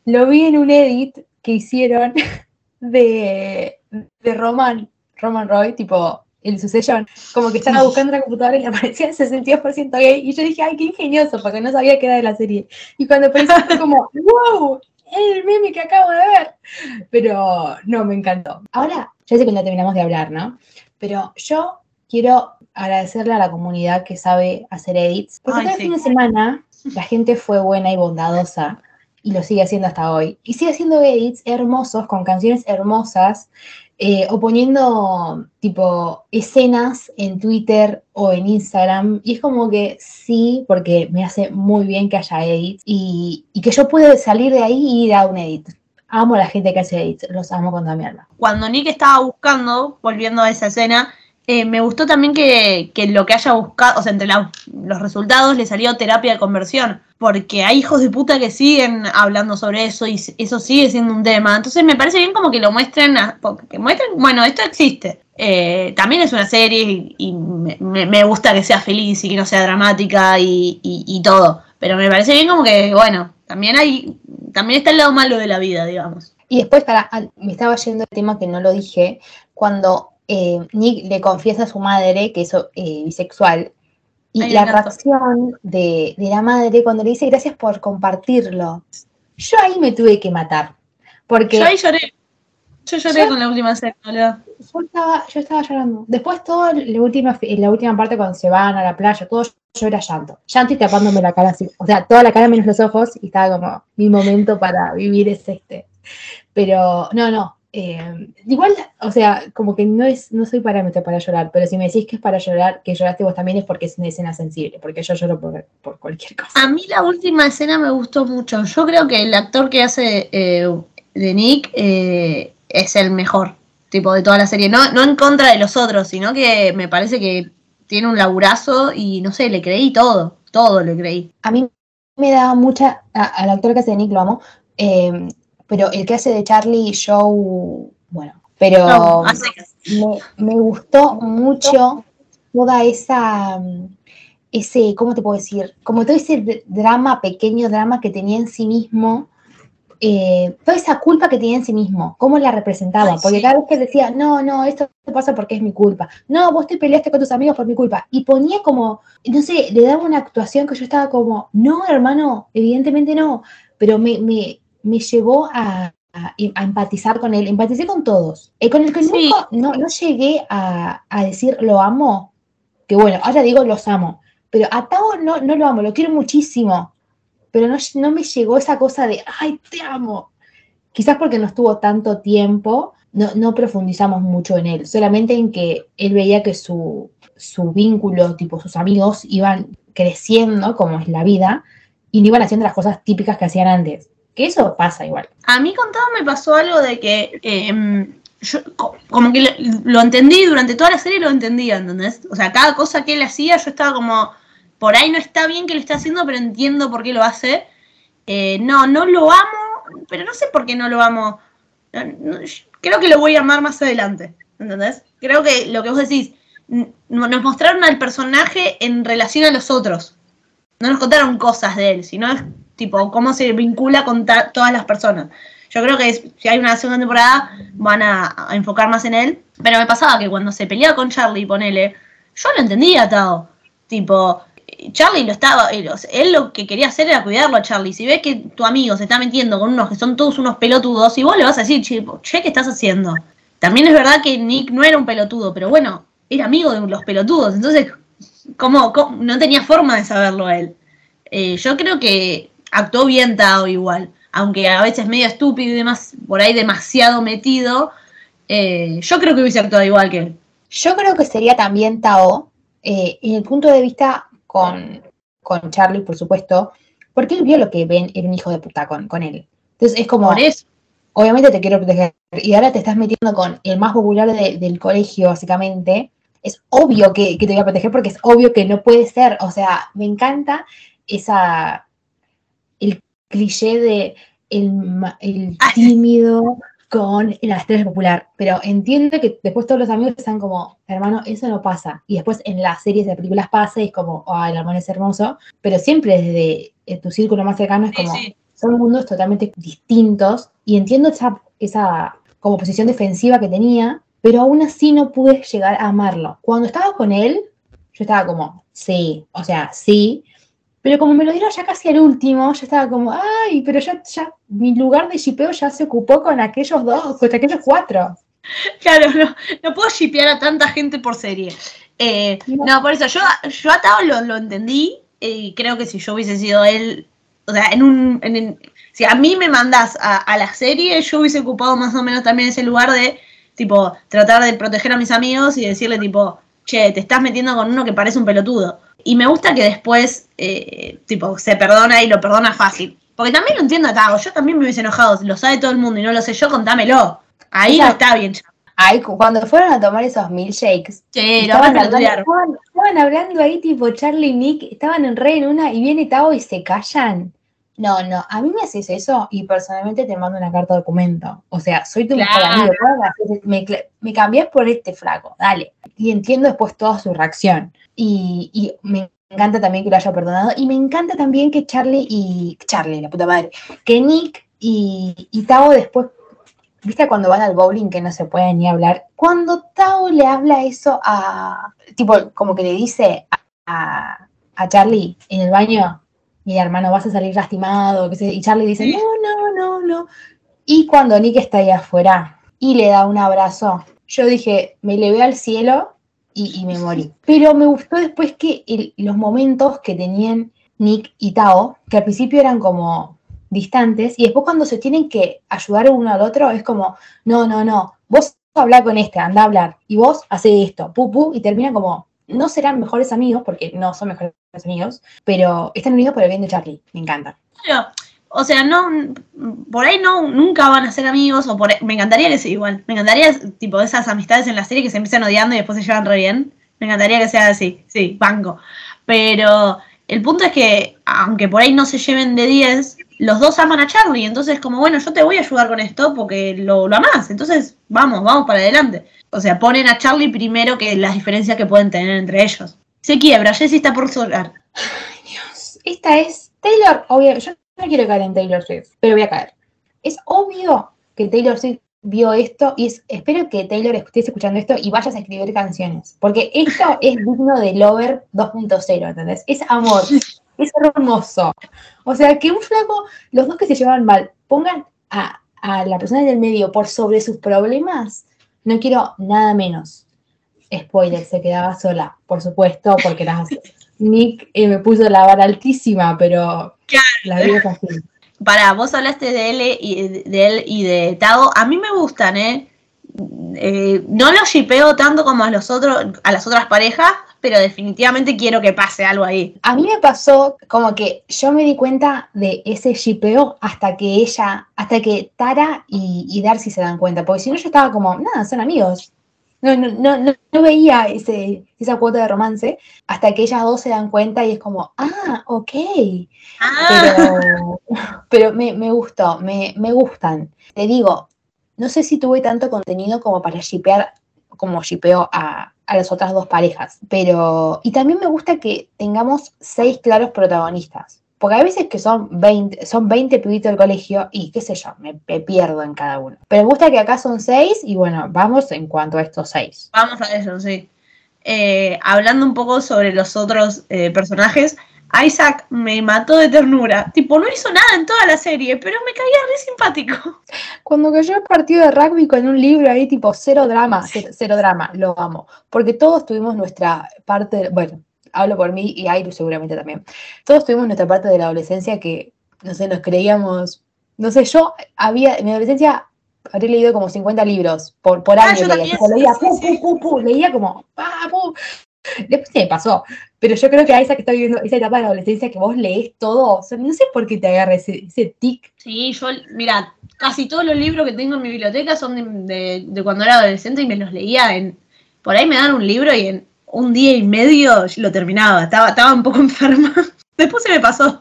Lo vi en un edit que hicieron de, de Roman, Roman Roy, tipo el Succession, como que estaba buscando la computadora y le aparecía el 62% gay. Y yo dije, ay, qué ingenioso, porque no sabía qué era de la serie. Y cuando apareció fue como, wow, el meme que acabo de ver. Pero no, me encantó. Ahora, ya sé que no terminamos de hablar, ¿no? Pero yo quiero agradecerle a la comunidad que sabe hacer edits. Porque el
sí.
fin de semana la gente fue buena y bondadosa y lo sigue haciendo hasta hoy. Y sigue haciendo edits hermosos, con canciones hermosas, eh, o poniendo tipo escenas en Twitter o en Instagram. Y es como que sí, porque me hace muy bien que haya edits y, y que yo pueda salir de ahí y ir a un edit. Amo a la gente que hace edits, los amo con toda mi.
Cuando Nick estaba buscando, volviendo a esa escena, eh, me gustó también que, lo que haya buscado, o sea, entre los resultados le salió terapia de conversión, porque hay hijos de puta que siguen hablando sobre eso y eso sigue siendo un tema. Entonces me parece bien como que lo muestren, que muestren, bueno, esto existe. Eh, también es una serie y, me, gusta que sea feliz y que no sea dramática y, y- todo. Pero me parece bien como que, bueno, también hay, también está el lado malo de la vida, digamos.
Y después, para, me estaba yendo el tema que no lo dije, cuando eh, Nick le confiesa a su madre que es eh, bisexual, y
Ay,
la reacción de, de la madre cuando le dice gracias por compartirlo, yo ahí me tuve que matar, porque
Yo ahí lloré. Yo lloré
Yo-
con la última escena,
yo estaba, yo estaba llorando. Después, toda la última, la última parte cuando se van a la playa, todo yo era llanto. Llanto y tapándome la cara así. O sea, toda la cara menos los ojos y estaba como, mi momento para vivir es este. Pero, no, no. Eh, igual, o sea, como que no es, no soy parámetro para llorar, pero si me decís que es para llorar, que lloraste vos también es porque es una escena sensible, porque yo lloro por, por cualquier cosa.
A mí la última escena me gustó mucho. Yo creo que el actor que hace eh, de Nick eh, es el mejor, tipo, de toda la serie. No, no en contra de los otros, sino que me parece que tiene un laburazo y no sé, le creí todo. Todo le creí.
A mí me da mucha, a- al actor que hace de Nick lo amo, eh, pero el que hace de Charlie Show, bueno, pero
No,
me, me gustó mucho toda esa, ese, ¿cómo te puedo decir? Como todo ese drama, pequeño drama que tenía en sí mismo, eh, toda esa culpa que tenía en sí mismo, cómo la representaba,
Ay,
porque
sí.
cada vez que decía, no, no, esto pasa porque es mi culpa, no, vos te peleaste con tus amigos por mi culpa, y ponía como, no sé, le daba una actuación que yo estaba como, no, hermano, evidentemente no, pero me, me, me llevó a, a- a empatizar con él, empaticé con todos. Eh, con el que
Sí.
nunca- no, no llegué a, a decir lo amo, que bueno, ahora digo los amo, pero a Tao no, no lo amo, lo quiero muchísimo, pero no, no me llegó esa cosa de, ay, te amo. Quizás porque no estuvo tanto tiempo, no, no profundizamos mucho en él, solamente en que él veía que su, su vínculo, tipo sus amigos, iban creciendo, como es la vida, y no iban haciendo las cosas típicas que hacían antes. Que eso pasa igual.
A mí con todo me pasó algo de que eh, yo co- como que lo, entendí durante toda la serie, lo entendía, ¿entendés? O sea, cada cosa que él hacía, yo estaba como, por ahí no está bien que lo esté haciendo, pero entiendo por qué lo hace. Eh, no, no lo amo, pero no sé por qué no lo amo. Creo que lo voy a amar más adelante, ¿entendés? Creo que lo que vos decís, nos mostraron al personaje en relación a los otros. No nos contaron cosas de él, sino tipo cómo se vincula con todas las personas. Yo creo que si hay una segunda temporada van a, enfocar más en él. Pero me pasaba que cuando se peleaba con Charlie, ponele, yo lo entendía, Tao. Tipo, Charlie lo estaba, sea, él lo que quería hacer era cuidarlo a Charlie. Si ves que tu amigo se está metiendo con unos que son todos unos pelotudos, y vos le vas a decir, che, che, ¿qué estás haciendo? También es verdad que Nick no era un pelotudo, pero bueno, era amigo de los pelotudos. Entonces, ¿cómo, cómo- no tenía forma de saberlo él? Eh, yo creo que actuó bien Tao igual, aunque a veces medio estúpido y demás, por ahí demasiado metido, eh, yo creo que hubiese actuado igual que él.
Yo creo que sería también Tao, eh, en el punto de vista con, con Charlie, por supuesto, porque él vio lo que Ben era un hijo de puta con, con él. Entonces es como,
Por eso.
obviamente te quiero proteger, y ahora te estás metiendo con el más popular de- del colegio, básicamente. Es obvio que, que te voy a proteger porque es obvio que no puede ser. O sea, me encanta esa el cliché de el, el tímido con la estrella popular, pero entiendo que después todos los amigos están como, hermano, eso no pasa. Y después en las series de películas pasa y es como, ay, el hermano es hermoso, pero siempre desde eh, tu círculo más cercano es
Sí,
como,
sí.
son mundos totalmente distintos y entiendo esa, esa como posición defensiva que tenía, pero aún así no pude llegar a amarlo. Cuando estaba con él, yo estaba como, sí, o sea, sí, pero como me lo dieron ya casi al último, yo estaba como, ay, pero ya, ya mi lugar de shipeo ya se ocupó con aquellos dos, con aquellos cuatro.
Claro, no, no puedo shipear a tanta gente por serie. Eh,
No.
no, por eso yo, yo a Tao lo, lo entendí y creo que si yo hubiese sido él, o sea, en un, en- en- si a mí me mandás a, a la serie, yo hubiese ocupado más o menos también ese lugar de, tipo, tratar de proteger a mis amigos y decirle, tipo, che, te estás metiendo con uno que parece un pelotudo. Y me gusta que después, eh, tipo, se perdona y lo perdona fácil. Porque también lo entiendo a Tao, yo también me hubiese enojado, lo sabe todo el mundo y no lo sé yo, contámelo. Ahí no está bien,
cuando fueron a tomar esos milkshakes,
Sí,
estaban, hablando,
estudiar.
estaban- estaban hablando ahí tipo Charlie y Nick, estaban en re en una y viene Tao y se callan. No, no, a mí me haces eso y personalmente te mando una carta de documento. O sea, soy tu mejor amigo. ¿cómo me? Me, cla- me cambiás por este flaco, dale. Y entiendo después toda su reacción. Y, y me encanta también que lo haya perdonado. Y me encanta también que Charlie y. Charlie, la puta madre. Que Nick y, y Tao después ¿Viste cuando van al bowling que no se pueden ni hablar? Cuando Tao le habla eso a. Tipo, como que le dice a, a Charlie en el baño: Mira, hermano, vas a salir lastimado. Y Charlie dice:
¿Sí?
No, no, no, no. Y cuando Nick está ahí afuera y le da un abrazo, yo dije: Me levé al cielo y, y me morí. Pero me gustó después que el- los momentos que tenían Nick y Tao, que al principio eran como distantes, y después cuando se tienen que ayudar uno al otro, es como, no, no, no, vos habla con este, anda a hablar, y vos hace esto, pu, pu, y termina como, no serán mejores amigos, porque no son mejores amigos, pero están unidos por el bien de Charlie, me encanta.
Claro, o sea, no, por ahí no, nunca van a ser amigos, o por ahí- me encantaría que sea igual, me encantaría, tipo, esas amistades en la serie que se empiezan odiando y después se llevan re bien, me encantaría que sea así, sí, banco, pero el punto es que, aunque por ahí no se lleven de 10, los dos aman a Charlie, entonces como, bueno, yo te voy a ayudar con esto porque lo, lo amás, entonces vamos, vamos para adelante. O sea, ponen a Charlie primero que las diferencias que pueden tener entre ellos. Se quiebra, Jessie está por llorar.
Dios, esta es Taylor, obvio, yo no quiero caer en Taylor Swift, pero voy a caer. Es obvio que Taylor Swift vio esto y es- espero que Taylor estés escuchando esto y vayas a escribir canciones, porque esto es digno de Lover 2.0, ¿entendés? Es amor, es hermoso. O sea, que un flaco, los dos que se llevan mal, pongan a, a la persona del medio por sobre sus problemas, no quiero nada menos. Spoiler, se quedaba sola, por supuesto, porque las, Nick eh, me puso la vara altísima, pero la vida es así.
Para, vos hablaste de él y de él y de Tao. A mí me gustan, ¿eh? Eh, no los shipeo tanto como a los otros, a las otras parejas, pero definitivamente quiero que pase algo ahí.
A mí me pasó como que yo me di cuenta de ese shipeo hasta que ella, hasta que Tara y, y Darcy se dan cuenta, porque si no yo estaba como, nada, son amigos. No, no, no, no, veía ese, esa cuota de romance hasta que ellas dos se dan cuenta y es como, ah, ok.
Ah,
Pero, pero me, me gustó, me, me gustan. Te digo, no sé si tuve tanto contenido como para shipear, como shipeo a, a las otras dos parejas. Pero, y también me gusta que tengamos seis claros protagonistas. Porque hay veces que son 20, son 20 pibitos del colegio y qué sé yo, me, me pierdo en cada uno. Pero me gusta que acá son seis y bueno, vamos en cuanto a estos seis.
vamos a eso, sí. Eh, hablando un poco sobre los otros eh, personajes, Isaac me mató de ternura. Tipo, no hizo nada en toda la serie, pero me caía re simpático.
Cuando cayó el partido de rugby con un libro ahí, tipo cero drama, cero, cero drama, lo amo. Porque todos tuvimos nuestra parte, bueno, hablo por mí y Airu seguramente también. Todos tuvimos nuestra parte de la adolescencia que, no sé, nos creíamos, no sé, yo había, en mi adolescencia habré leído como 50 libros por, por
Ah,
año.
yo
leía,
también,
leía,
sí,
pu,
sí.
pu, pu, pu, leía como, pa, pu. Después se me pasó. Pero yo creo que a esa que está viviendo esa etapa de la adolescencia que vos lees todo, o sea, no sé por qué te agarra ese, ese tic.
Sí, yo, mira, casi todos los libros que tengo en mi biblioteca son de, de- de cuando era adolescente y me los leía en. Por ahí me dan un libro y en un día y medio lo terminaba. Estaba, estaba un poco enferma. Después se me pasó.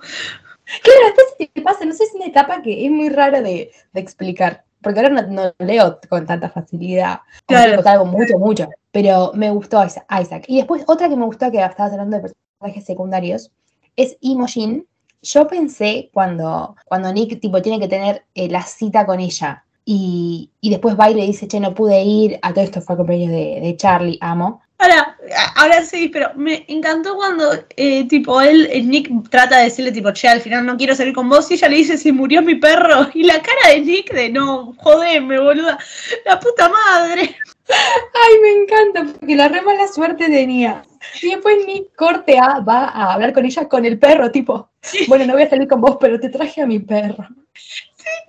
Claro, después te pasa, no sé, es una etapa que es muy rara de, de explicar. porque ahora no, no leo con tanta facilidad,
Claro.
algo mucho, mucho, pero me gustó Isa- Isaac. Y después otra que me gustó, que estabas hablando de personajes secundarios, es Imogen. Yo pensé cuando, cuando Nick tipo, tiene que tener eh, la cita con ella y, y después va y le dice, che, no pude ir, a todo esto fue cumpleaños de, de Charlie, amo.
Ahora, ahora sí, pero me encantó cuando, eh, tipo, él, eh, Nick trata de decirle, tipo, che, al final no quiero salir con vos, y ella le dice, se murió mi perro, y la cara de Nick de, no, jodeme, boluda, la puta madre.
Ay, me encanta, porque la re mala suerte tenía. Y después Nick corte A va a hablar con ella con el perro, tipo, bueno, no voy a salir con vos, pero te traje a mi perro.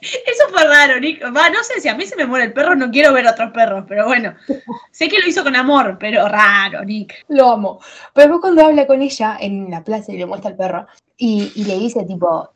Eso fue raro, Nick. Va, no sé si a mí se me muere el perro, no quiero ver otros perros, pero bueno, sé que lo hizo con amor, pero raro, Nick.
Lo amo. Pero después cuando habla con ella en la plaza y le muestra al perro y, y le dice tipo,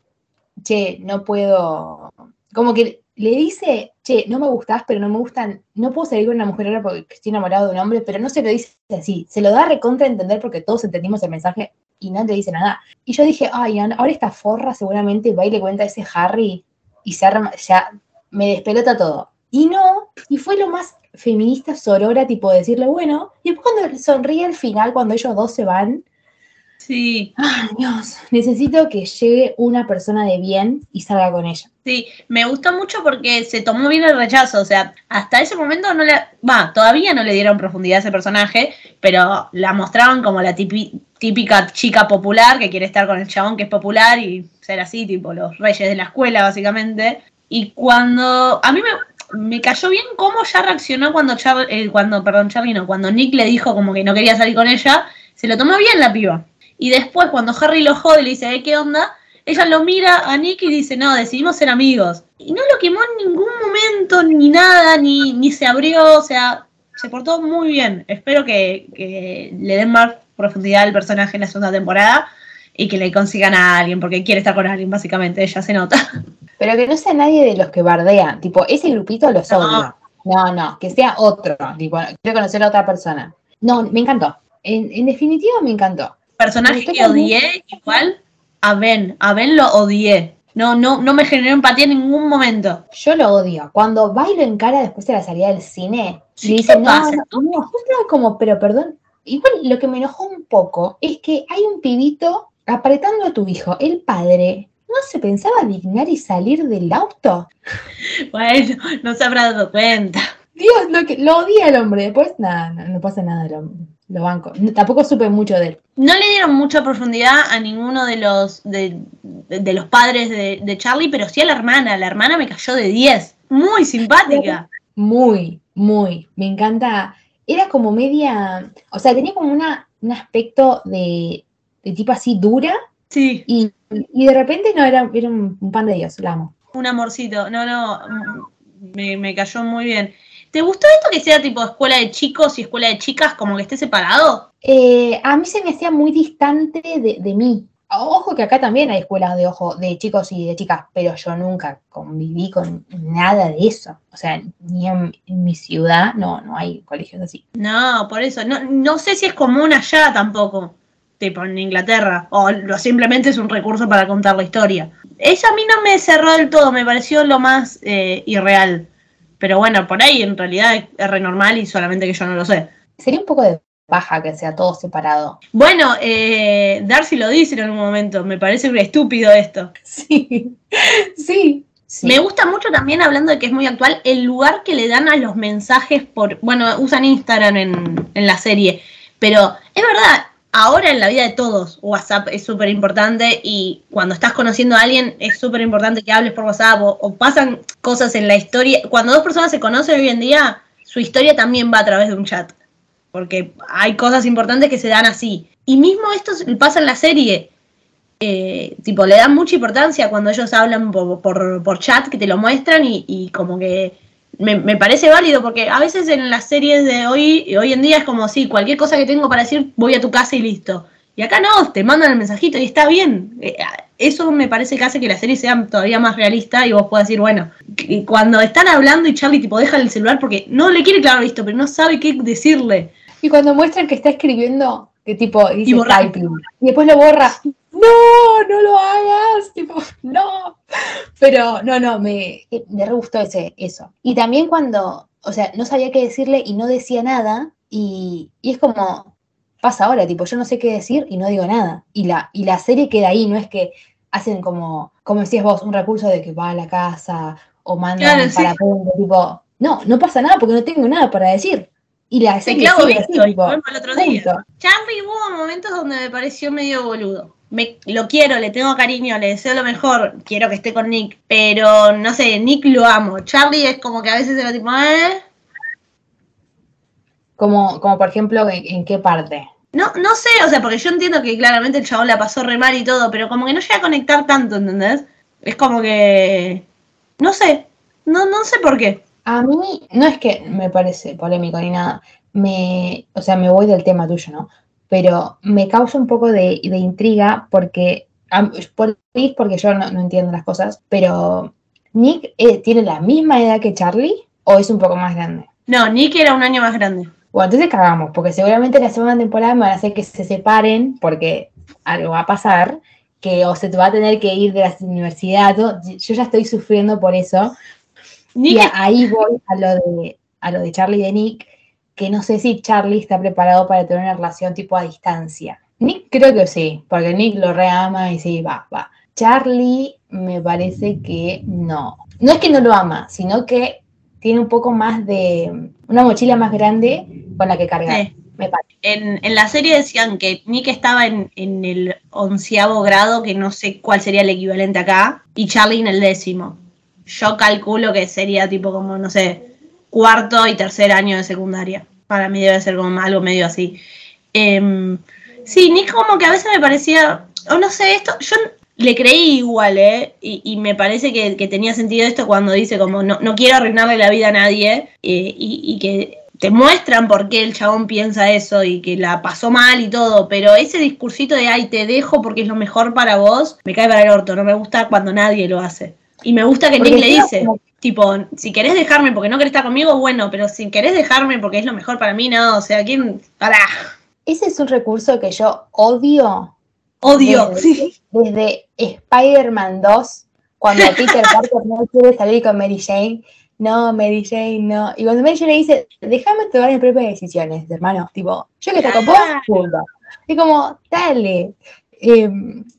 che, no puedo, como que le dice, che, no me gustás, pero no me gustan, no puedo salir con una mujer ahora porque estoy enamorado de un hombre, pero no se lo dice así, se lo da recontra entender porque todos entendimos el mensaje y no le dice nada. Y yo dije, ay, ahora esta forra seguramente va y le cuenta a ese Harry y se arma, ya me despelota todo. Y no, y fue lo más feminista sorora, tipo decirle, bueno, y después cuando sonríe al final, cuando ellos dos se van,
Sí,
ay Dios, necesito que llegue una persona de bien y salga con ella.
sí, me gustó mucho porque se tomó bien el rechazo, o sea, hasta ese momento no le, va, todavía no le dieron profundidad a ese personaje, pero la mostraban como la tipi- típica chica popular que quiere estar con el chabón que es popular y ser así, tipo los reyes de la escuela, básicamente. Y cuando, a mí me, cayó bien cómo ya reaccionó cuando, Char, eh, cuando, perdón, Charlie no, cuando Nick le dijo como que no quería salir con ella, se lo tomó bien la piba. Y después cuando Harry lo jode y le dice, "Eh, ¿qué onda? Ella lo mira a Nick y dice, no, decidimos ser amigos. Y no lo quemó en ningún momento, ni nada, ni, ni se abrió, o sea, se portó muy bien. Espero que le den más profundidad al personaje en la segunda temporada y que le consigan a alguien, porque quiere estar con alguien, básicamente, ya se nota.
Pero que no sea nadie de los que bardean, tipo, ese grupito los
No.
odio. No, no, que sea otro, tipo, quiero conocer a otra persona. No, me encantó. En, en definitiva, me encantó.
Personaje que
también-
odié, igual, a Ben. A Ben lo odié. No, no, no me generó empatía en ningún momento.
Yo lo odio. Cuando va y lo encara después de la salida del cine,
Sí,
y dice,
¿qué
no, no, no, estaba como, pero perdón. Igual lo que me enojó un poco es que hay un pibito apretando a tu hijo, el padre. ¿No se pensaba dignar y salir del auto?
Bueno, no se habrá dado cuenta.
Dios, lo, que, lo odia el hombre. Después, nada, no, no pasa nada, lo, lo banco. Tampoco supe mucho de él.
No le dieron mucha profundidad a ninguno de los de, de- de los padres de, de Charlie, pero sí a la hermana. La hermana me cayó de 10. Muy simpática.
Muy, muy. Me encanta. Era como media. O sea, tenía como una, un aspecto de, de tipo así dura.
Sí,
Y, y de repente no era, era un, un pan de Dios, la amo.
un amorcito. No, no, me, me cayó muy bien. ¿Te gustó esto que sea tipo escuela de chicos y escuela de chicas, como que esté separado?
Eh, a mí se me hacía muy distante de, de mí. Ojo que acá también hay escuelas de ojo de chicos y de chicas, pero yo nunca conviví con nada de eso. O sea, ni en, en mi ciudad no, no hay colegios así.
No, por eso. No, no sé si es común allá tampoco, tipo en Inglaterra, o simplemente es un recurso para contar la historia. Ella a mí no me cerró del todo, me pareció lo más eh, irreal. Pero bueno, por ahí en realidad es, es re normal y solamente que yo no lo sé.
Sería un poco de paja que sea todo separado.
Bueno, eh, Darcy lo dice en algún momento, me parece un estúpido esto.
Sí, sí. sí.
Me gusta mucho también, hablando de que es muy actual, el lugar que le dan a los mensajes por. Bueno, usan Instagram en, en la serie, pero es verdad, ahora en la vida de todos, WhatsApp es súper importante y cuando estás conociendo a alguien es súper importante que hables por WhatsApp o, o pasan cosas en la historia. Cuando dos personas se conocen hoy en día, su historia también va a través de un chat, porque hay cosas importantes que se dan así. Y mismo esto pasa en la serie eh, tipo, le dan mucha importancia cuando ellos hablan por, chat, que te lo muestran y, y como que me, parece válido, porque a veces en las series de hoy, hoy en día es como, sí, cualquier cosa que tengo para decir, voy a tu casa y listo. Y acá no, te mandan el mensajito y está bien. Eh, Eso me parece que hace que la serie sea todavía más realista y vos puedas decir, bueno, cuando están hablando y Charlie tipo deja el celular porque no le quiere claro esto, pero no sabe qué decirle.
Y cuando muestran que está escribiendo, que tipo dice
Y
typing, y después lo borra. No, no, lo hagas, tipo, no. Pero no, no, me, me re gustó ese, eso. Y también cuando, o sea, no sabía qué decirle y no decía nada, y, y es como, pasa ahora, tipo, yo no sé qué decir y no digo nada. Y la, y la serie queda ahí, no es que hacen como, como decías vos, un recurso de que va a la casa o mandan
Claro, sí.
para punto, tipo, no, no pasa nada porque no tengo nada para decir. Y la serie
clavo visto, para el otro día.
punto.
Hubo momentos donde me pareció medio boludo. Me, lo quiero, le tengo cariño, le deseo lo mejor, quiero que esté con Nick, pero no sé, Nick lo amo. Charlie es como que a veces era tipo, ¿eh?
Como, como por ejemplo, ¿en, en qué parte?
No, no sé, o sea, porque yo entiendo que claramente el chabón la pasó re mal y todo, pero como que no llega a conectar tanto, ¿entendés? Es como que. No sé. No, no sé por qué.
A mí no es que me parece polémico ni nada, me, o sea, me voy del tema tuyo, ¿no? Pero me causa un poco de, de intriga porque, por porque yo no, no entiendo las cosas, pero Nick eh, tiene la misma edad que Charlie o es un poco más grande.
No, Nick era un año más grande.
Bueno, entonces cagamos, porque seguramente la segunda temporada me van a hacer que se separen porque algo va a pasar, que o se te va a tener que ir de la universidad, yo ya estoy sufriendo por eso,
Nick
y ahí voy a lo de a lo de Charlie y de Nick, que no sé si Charlie está preparado para tener una relación tipo a distancia. Nick creo que sí, porque Nick lo reama y sí, va, va. Charlie me parece que no. No es que no lo ama, sino que tiene un poco más de una mochila más grande con la que cargar.
Sí.
Me parece.
En, en la serie decían que Nick estaba en, en el onceavo grado, que no sé cuál sería el equivalente acá, y Charlie en el décimo. Yo calculo que sería tipo como, no sé, cuarto y tercer año de secundaria. Para mí debe ser como algo medio así. Em, sí, Nick como que a veces me parecía, o no sé, esto, yo le creí igual, ¿eh? Y, y me parece que, que tenía sentido esto cuando dice como, no, no quiero arruinarle la vida a nadie, eh, y, y que te muestran por qué el chabón piensa eso y que la pasó mal y todo, pero ese discursito de, ay, te dejo porque es lo mejor para vos, me cae para el orto, no me gusta cuando nadie lo hace. Y me gusta que
Porque
Nick le dice,
como-
tipo, si querés dejarme porque no querés estar conmigo, bueno, pero si querés dejarme porque es lo mejor para mí, no, o sea, ¿quién? Pará,
Ese es un recurso que yo odio
odio.
Desde, desde Spider-Man 2, cuando Peter Parker no quiere salir con Mary Jane, no, Mary Jane, no. Y cuando Mary Jane le dice, déjame tomar mis propias decisiones, hermano. Tipo, yo que te con vos, punto. Y como, dale. Eh,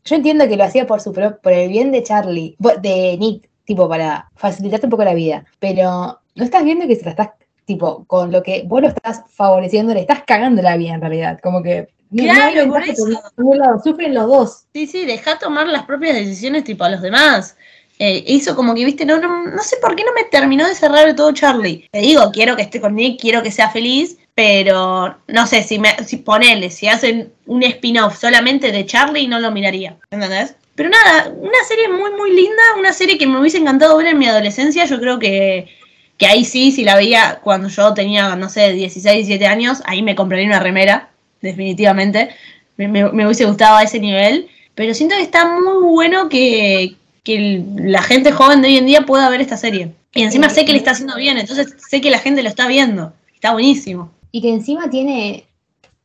yo entiendo que lo hacía por su pro- por el bien de Charlie, de Nick, tipo, para facilitarte un poco la vida. Pero no estás viendo que se la estás, tipo, con lo que vos lo estás favoreciendo, le estás cagando la vida en realidad. Como que no
Claro, por
ventaja
eso.
por ningún lado, sufren los dos.
Sí, sí, deja tomar las propias decisiones tipo a los demás. Eh, hizo como que, viste, no, no, no sé por qué no me terminó de cerrar todo Charlie. Te digo, quiero que esté con Nick, quiero que sea feliz, pero no sé, si, me, si ponele, si hacen un spin-off solamente de Charlie, no lo miraría, ¿entendés? Pero nada, una serie muy, muy linda, una serie que me hubiese encantado ver en mi adolescencia, yo creo que, que ahí sí, si la veía cuando yo tenía, no sé, 16, 17 años, ahí me compraría una remera, definitivamente. Me, me- me hubiese gustado a ese nivel. Pero siento que está muy bueno que, que la gente joven de hoy en día pueda ver esta serie. Y encima sé que le está haciendo bien, entonces sé que la gente lo está viendo. Está buenísimo.
Y que encima tiene,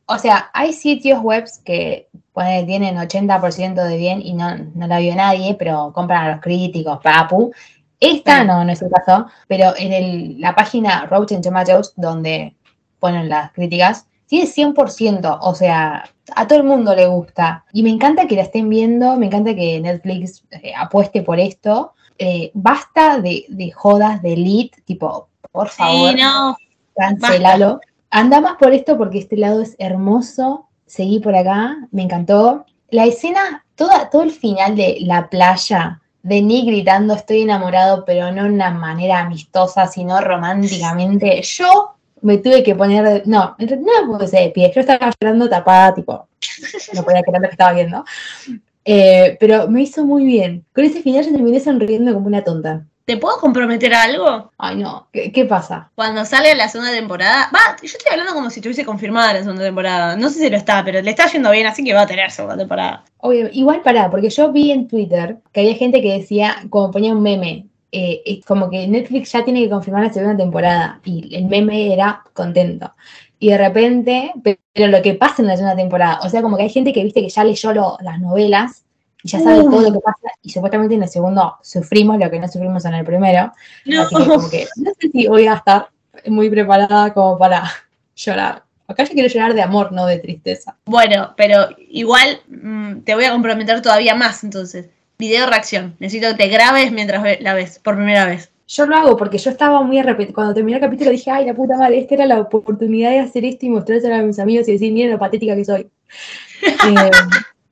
o sea, hay sitios webs que ponele, tienen 80% de bien y no, no la vio nadie, pero compran a los críticos, papu. Esta
Sí.
no, no es el caso, pero en el- la página Rotten Tomatoes, donde ponen las críticas, tiene 100%, o sea, a todo el mundo le gusta. Y me encanta que la estén viendo, me encanta que Netflix eh, apueste por esto. Eh, basta de, de jodas de elite, tipo, por favor
Sí, no.
cancelalo. Anda más por esto porque este lado es hermoso. Seguí por acá, me encantó. La escena, toda, todo el final de la playa, de Nick gritando estoy enamorado, pero no de una manera amistosa, sino románticamente. Yo me tuve que poner, no, no me puse de pie, yo estaba llorando tapada, tipo, no podía creer lo que estaba viendo. Eh, pero me hizo muy bien. Con ese final yo terminé sonriendo como una tonta.
¿Te puedo comprometer a algo?
Ay, no, ¿qué, qué pasa?
Cuando sale la segunda temporada. Va, yo estoy hablando como si estuviese confirmada la segunda temporada. No sé si lo está, pero le está yendo bien, así que va a tener segunda temporada.
Obvio, igual pará, porque yo vi en Twitter que había gente que decía, como ponía un meme, eh, es como que Netflix ya tiene que confirmar la segunda temporada y el meme era contento. Y de repente, pe- pero lo que pasa en la segunda temporada, o sea, como que hay gente que viste que ya leyó lo- las novelas y ya sabe todo lo que pasa, y supuestamente en el segundo sufrimos lo que no sufrimos en el primero.
No.
Así que como que no sé si voy a estar muy preparada como para llorar. Acá yo quiero llorar de amor, no de tristeza.
Bueno, pero igual mm, te voy a comprometer todavía más entonces. Video reacción. Necesito que te grabes mientras la ves por primera vez.
Yo lo hago porque yo estaba muy arrepentida. Cuando terminé el capítulo dije, ay, la puta madre, esta era la oportunidad de hacer esto y mostrárselo a mis amigos y decir, miren lo patética que soy. Eh,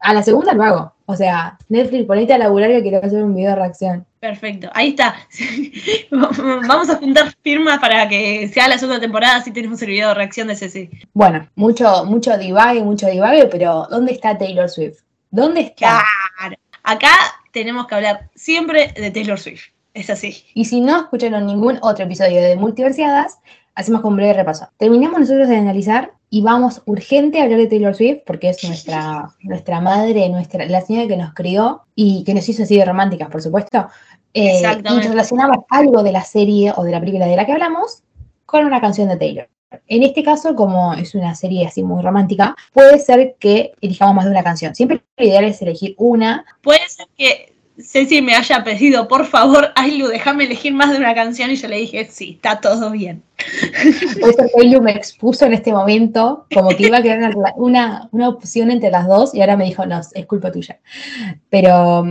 a la segunda lo hago. O sea, Netflix, ponete a laburar que quiero hacer un video de reacción.
Perfecto, ahí está. Vamos a juntar firmas para que sea la segunda temporada, así tenemos el video de reacción de CC.
Bueno, mucho, mucho divague, mucho divague, pero ¿dónde está Taylor Swift? ¿Dónde está?
Claro. Acá tenemos que hablar siempre de Taylor Swift. Es así.
Y si no escucharon ningún otro episodio de Multiversiadas, hacemos un breve repaso. Terminamos nosotros de analizar y vamos urgente a hablar de Taylor Swift porque es nuestra, nuestra madre, nuestra, la señora que nos crió y que nos hizo así de románticas, por supuesto. Eh, y relacionamos algo de la serie o de la película de la que hablamos con una canción de Taylor. En este caso, como es una serie así muy romántica, puede ser que elijamos más de una canción. Siempre lo ideal es elegir una,
Puede ser que Ceci me haya pedido, por favor, Ailu, déjame elegir más de una canción y yo le dije, sí, está todo bien.
Puede ser que Ailu me expuso en este momento, como que iba a quedar una, una, una opción entre las dos, y ahora me dijo, no, es culpa tuya. Pero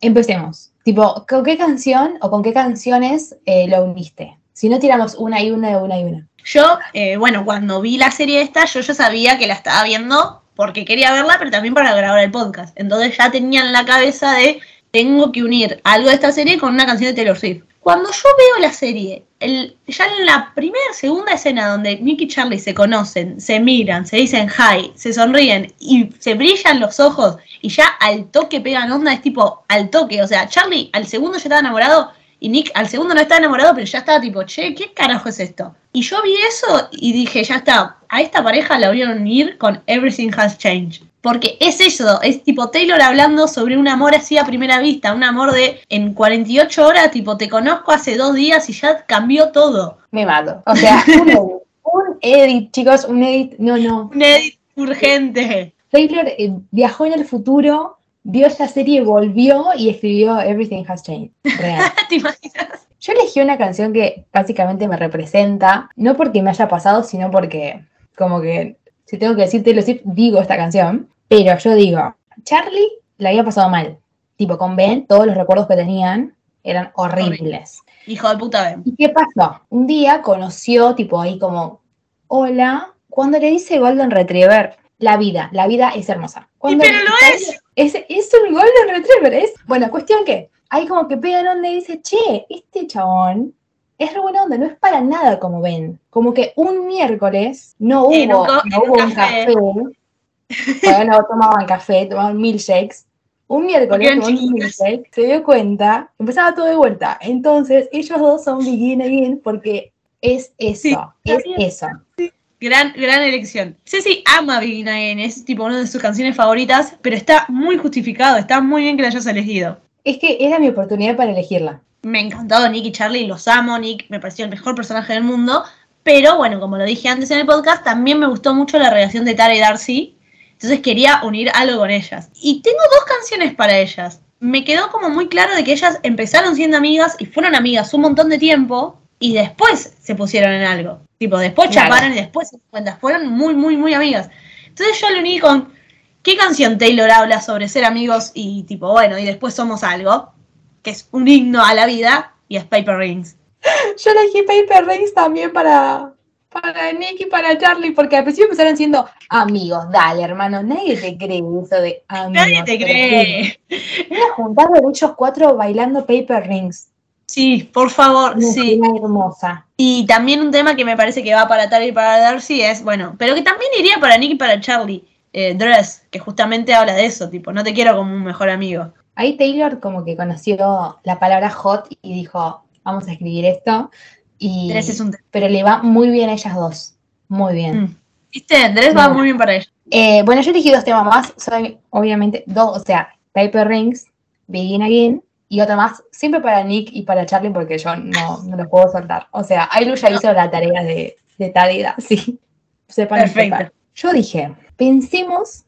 empecemos. Tipo, ¿con qué canción o con qué canciones eh, lo uniste? Si no tiramos una y una, una y una.
Yo, eh, bueno, cuando vi la serie esta, yo ya sabía que la estaba viendo porque quería verla, pero también para grabar el podcast. Entonces ya tenía en la cabeza de, tengo que unir algo de esta serie con una canción de Taylor Swift. Cuando yo veo la serie, el- ya en la primera, segunda escena donde Nick y Charlie se conocen, se miran, se dicen hi, se sonríen y se brillan los ojos y ya al toque pegan onda, es tipo al toque. O sea, Charlie al segundo ya estaba enamorado y Nick al segundo no estaba enamorado, pero ya estaba tipo, che, ¿qué carajo es esto? Y yo vi eso y dije, ya está, a esta pareja la voy a unir con Everything Has Changed. Porque es eso, es tipo Taylor hablando sobre un amor así a primera vista, un amor de en 48 horas, tipo te conozco hace dos días y ya cambió todo.
Me mato. O sea, un edit, un edit, chicos, un edit. No, no.
Un edit urgente.
Taylor eh, viajó en el futuro, vio esta serie, volvió y escribió Everything Has Changed. Real.
¿Te imaginas?
Yo elegí una canción que básicamente me representa, no porque me haya pasado, sino porque, como que, si tengo que decir Taylor Swift, digo esta canción. Pero yo digo, Charlie la había pasado mal. Tipo, con Ben, todos los recuerdos que tenían eran horribles.
Hijo de puta Ben.
¿Y qué pasó? Un día conoció, tipo, ahí como, hola, cuando le dice Golden Retriever, la vida, la vida es hermosa. Cuando
pero lo es.
es. Es un Golden Retriever, es. Bueno, cuestión que ahí como que pegan onda y dice, che, este chabón es re buena onda, no es para nada como ven. Como que un miércoles no hubo,
En un
no
en
hubo un
café.
café. No tomaban café, tomaban milkshakes. Un miércoles un milkshake, se dio cuenta, empezaba todo de vuelta. Entonces, ellos dos son begin again porque es eso,
Sí,
es
está bien. Gran, gran elección. Ceci ama Begin Again, es tipo una de sus canciones favoritas, pero está muy justificado, está muy bien que la hayas elegido.
Es que era mi oportunidad para elegirla.
Me encantó Nick y Charlie, los amo, Nick me pareció el mejor personaje del mundo, pero bueno, como lo dije antes en el podcast, también me gustó mucho la relación de Tara y Darcy, entonces quería unir algo con ellas. Y tengo dos canciones para ellas. Me quedó como muy claro de que ellas empezaron siendo amigas y fueron amigas un montón de tiempo y después se pusieron en algo. Tipo, después
Claro.
chaparon y después se dieron cuenta. Fueron muy, muy, muy amigas. Entonces yo lo uní con ¿qué canción Taylor habla sobre ser amigos y tipo, bueno, y después somos algo? Que es un himno a la vida y es Paper Rings.
Yo elegí Paper Rings también para, para Nick y para Charlie, porque al principio empezaron siendo amigos. Dale, hermano, nadie te cree eso de amigos.
Nadie te cree.
sí. Voy a juntar de ellos cuatro bailando Paper Rings.
Sí, por favor,
Una
sí.
hermosa.
Y también un tema que me parece que va para Tara y para Darcy es, bueno, pero que también iría para Nick y para Charlie, eh, Dress, que justamente habla de eso, tipo, no te quiero como un mejor amigo.
Ahí Taylor como que conoció la palabra hot y dijo, vamos a escribir esto. Y,
Dress es un tema.
Pero le va muy bien a ellas dos. Muy bien.
Mm. ¿Viste? Dress va muy bien para ella.
Eh, bueno, yo elegí dos temas más. Soy, obviamente, dos, o sea, Paper Rings, Begin Again, y otro más, siempre para Nick y para Charlie, porque yo no, no los puedo soltar. O sea, Ailu ya hizo la tarea de, de Tadida, sí. Sepan
Perfecto.
Yo dije, pensemos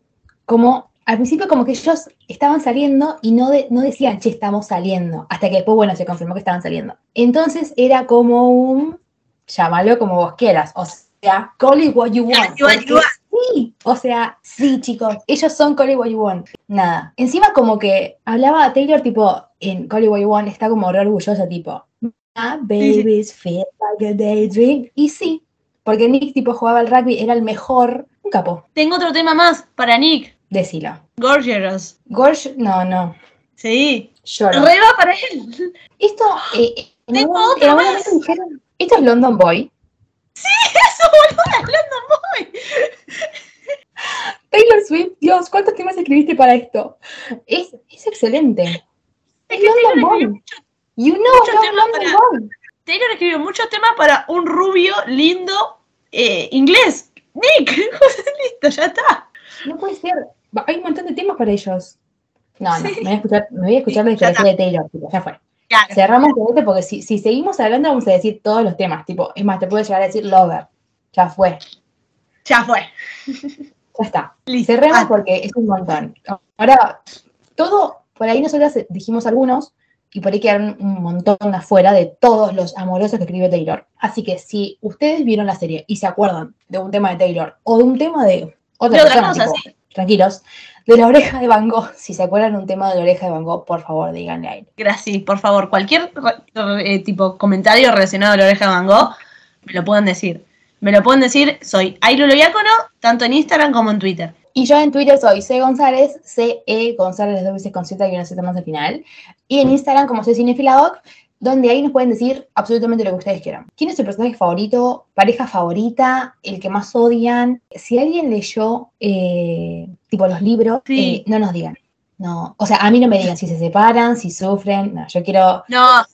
como al principio como que ellos estaban saliendo y no, de- no decían, che, estamos saliendo, hasta que después, bueno, se confirmó que estaban saliendo. Entonces era como un, llámalo como vos quieras, o sea, call it what you want.
You
Sí, o sea, sí, chicos, ellos son Call It What You Want. Nada. Encima como que hablaba Taylor tipo, en Call It What You Want está como re orgullosa tipo, My babies feel like a daydream. Y sí, porque Nick tipo jugaba al rugby, era el mejor, un capo,
Tengo otro tema más para Nick.
decilo.
Gorgeous.
Gorge, no, no,
Sí.
lloro.
Para él.
Esto, eh, en
Tengo
algún,
otro
en algún
más.
momento dijeron, esto es London Boy.
Eso, boludo, hablando muy.
Taylor Swift, Dios, ¿cuántos temas escribiste para esto? Es, es excelente.
Es que
London Boy. You know, London Boy.
Taylor escribió muchos temas para un rubio lindo eh, inglés. Nick, listo, ya está.
No puede ser. Hay un montón de temas para ellos. No, no,
Sí.
me voy a escuchar, me voy a escuchar la
Sí,
declaración de Taylor, tipo, ya fue.
Claro.
Cerramos este porque si, si seguimos hablando vamos a decir todos los temas, tipo, es más, te puedo llegar a decir Lover. Ya fue,
Ya fue.
ya está.
Listo.
Cerremos
Ah,
porque es un montón. Ahora, todo, por ahí nosotras dijimos algunos y por ahí quedaron un montón afuera de todos los amorosos que escribió Taylor. Así que si ustedes vieron la serie y se acuerdan de un tema de Taylor o de un tema de otra
otra
persona, tipo, tranquilos, de la oreja de Van Gogh, si se acuerdan un tema de la oreja de Van Gogh, por favor díganle a él.
Gracias, por favor. Cualquier eh, tipo comentario relacionado a la oreja de Van Gogh, me lo pueden decir. Me lo pueden decir, soy Diácono, tanto en Instagram como en Twitter.
Y yo en Twitter soy C González, C-E González dos veces con Z y una Z más al final. Y en Instagram como soy Cinefiladoc, donde ahí nos pueden decir absolutamente lo que ustedes quieran. ¿Quién es su personaje favorito? ¿Pareja favorita? ¿El que más odian? Si alguien leyó, eh, tipo los libros,
Sí.
eh, no nos digan. No, o sea, a mí no me digan si se separan, si sufren. No, yo quiero.
No,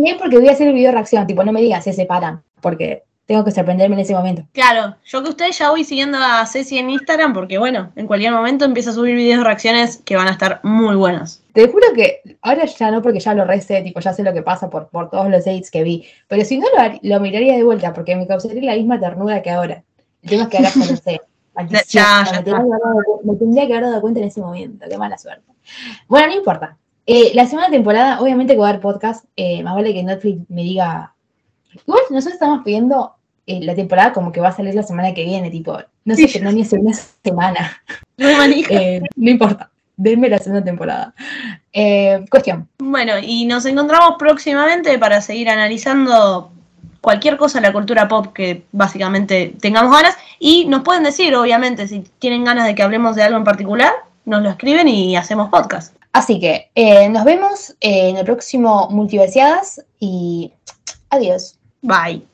bien porque voy a hacer el video reacción. Tipo, no me digan se separan, porque tengo que sorprenderme en ese momento.
claro, yo que ustedes ya voy siguiendo a Ceci en Instagram porque bueno, en cualquier momento empieza a subir videos de reacciones que van a estar muy buenos.
Te juro que ahora ya no, porque ya lo recé, tipo, ya sé lo que pasa por, por todos los edits que vi. Pero si no lo, miraría de vuelta, porque me causaría la misma ternura que ahora. El tema es que ahora ya lo sé.
Ya, ya
me,
está.
tendría que haber dado cu- me tendría que haber dado cuenta en ese momento. Qué mala suerte. Bueno, no importa. Eh, la segunda temporada, obviamente que va a haber podcast. eh, más vale que Netflix me diga. Igual nosotros estamos pidiendo eh, la temporada como que va a salir la semana que viene, tipo, no que no ni hace una semana. Eh, no importa. Denme la segunda temporada. Eh, cuestión.
Bueno, y nos encontramos próximamente para seguir analizando cualquier cosa de la cultura pop que básicamente tengamos ganas. Y nos pueden decir, obviamente, si tienen ganas de que hablemos de algo en particular, nos lo escriben y hacemos podcast.
Así que eh, nos vemos en el próximo Multiversiadas y adiós.
Bye.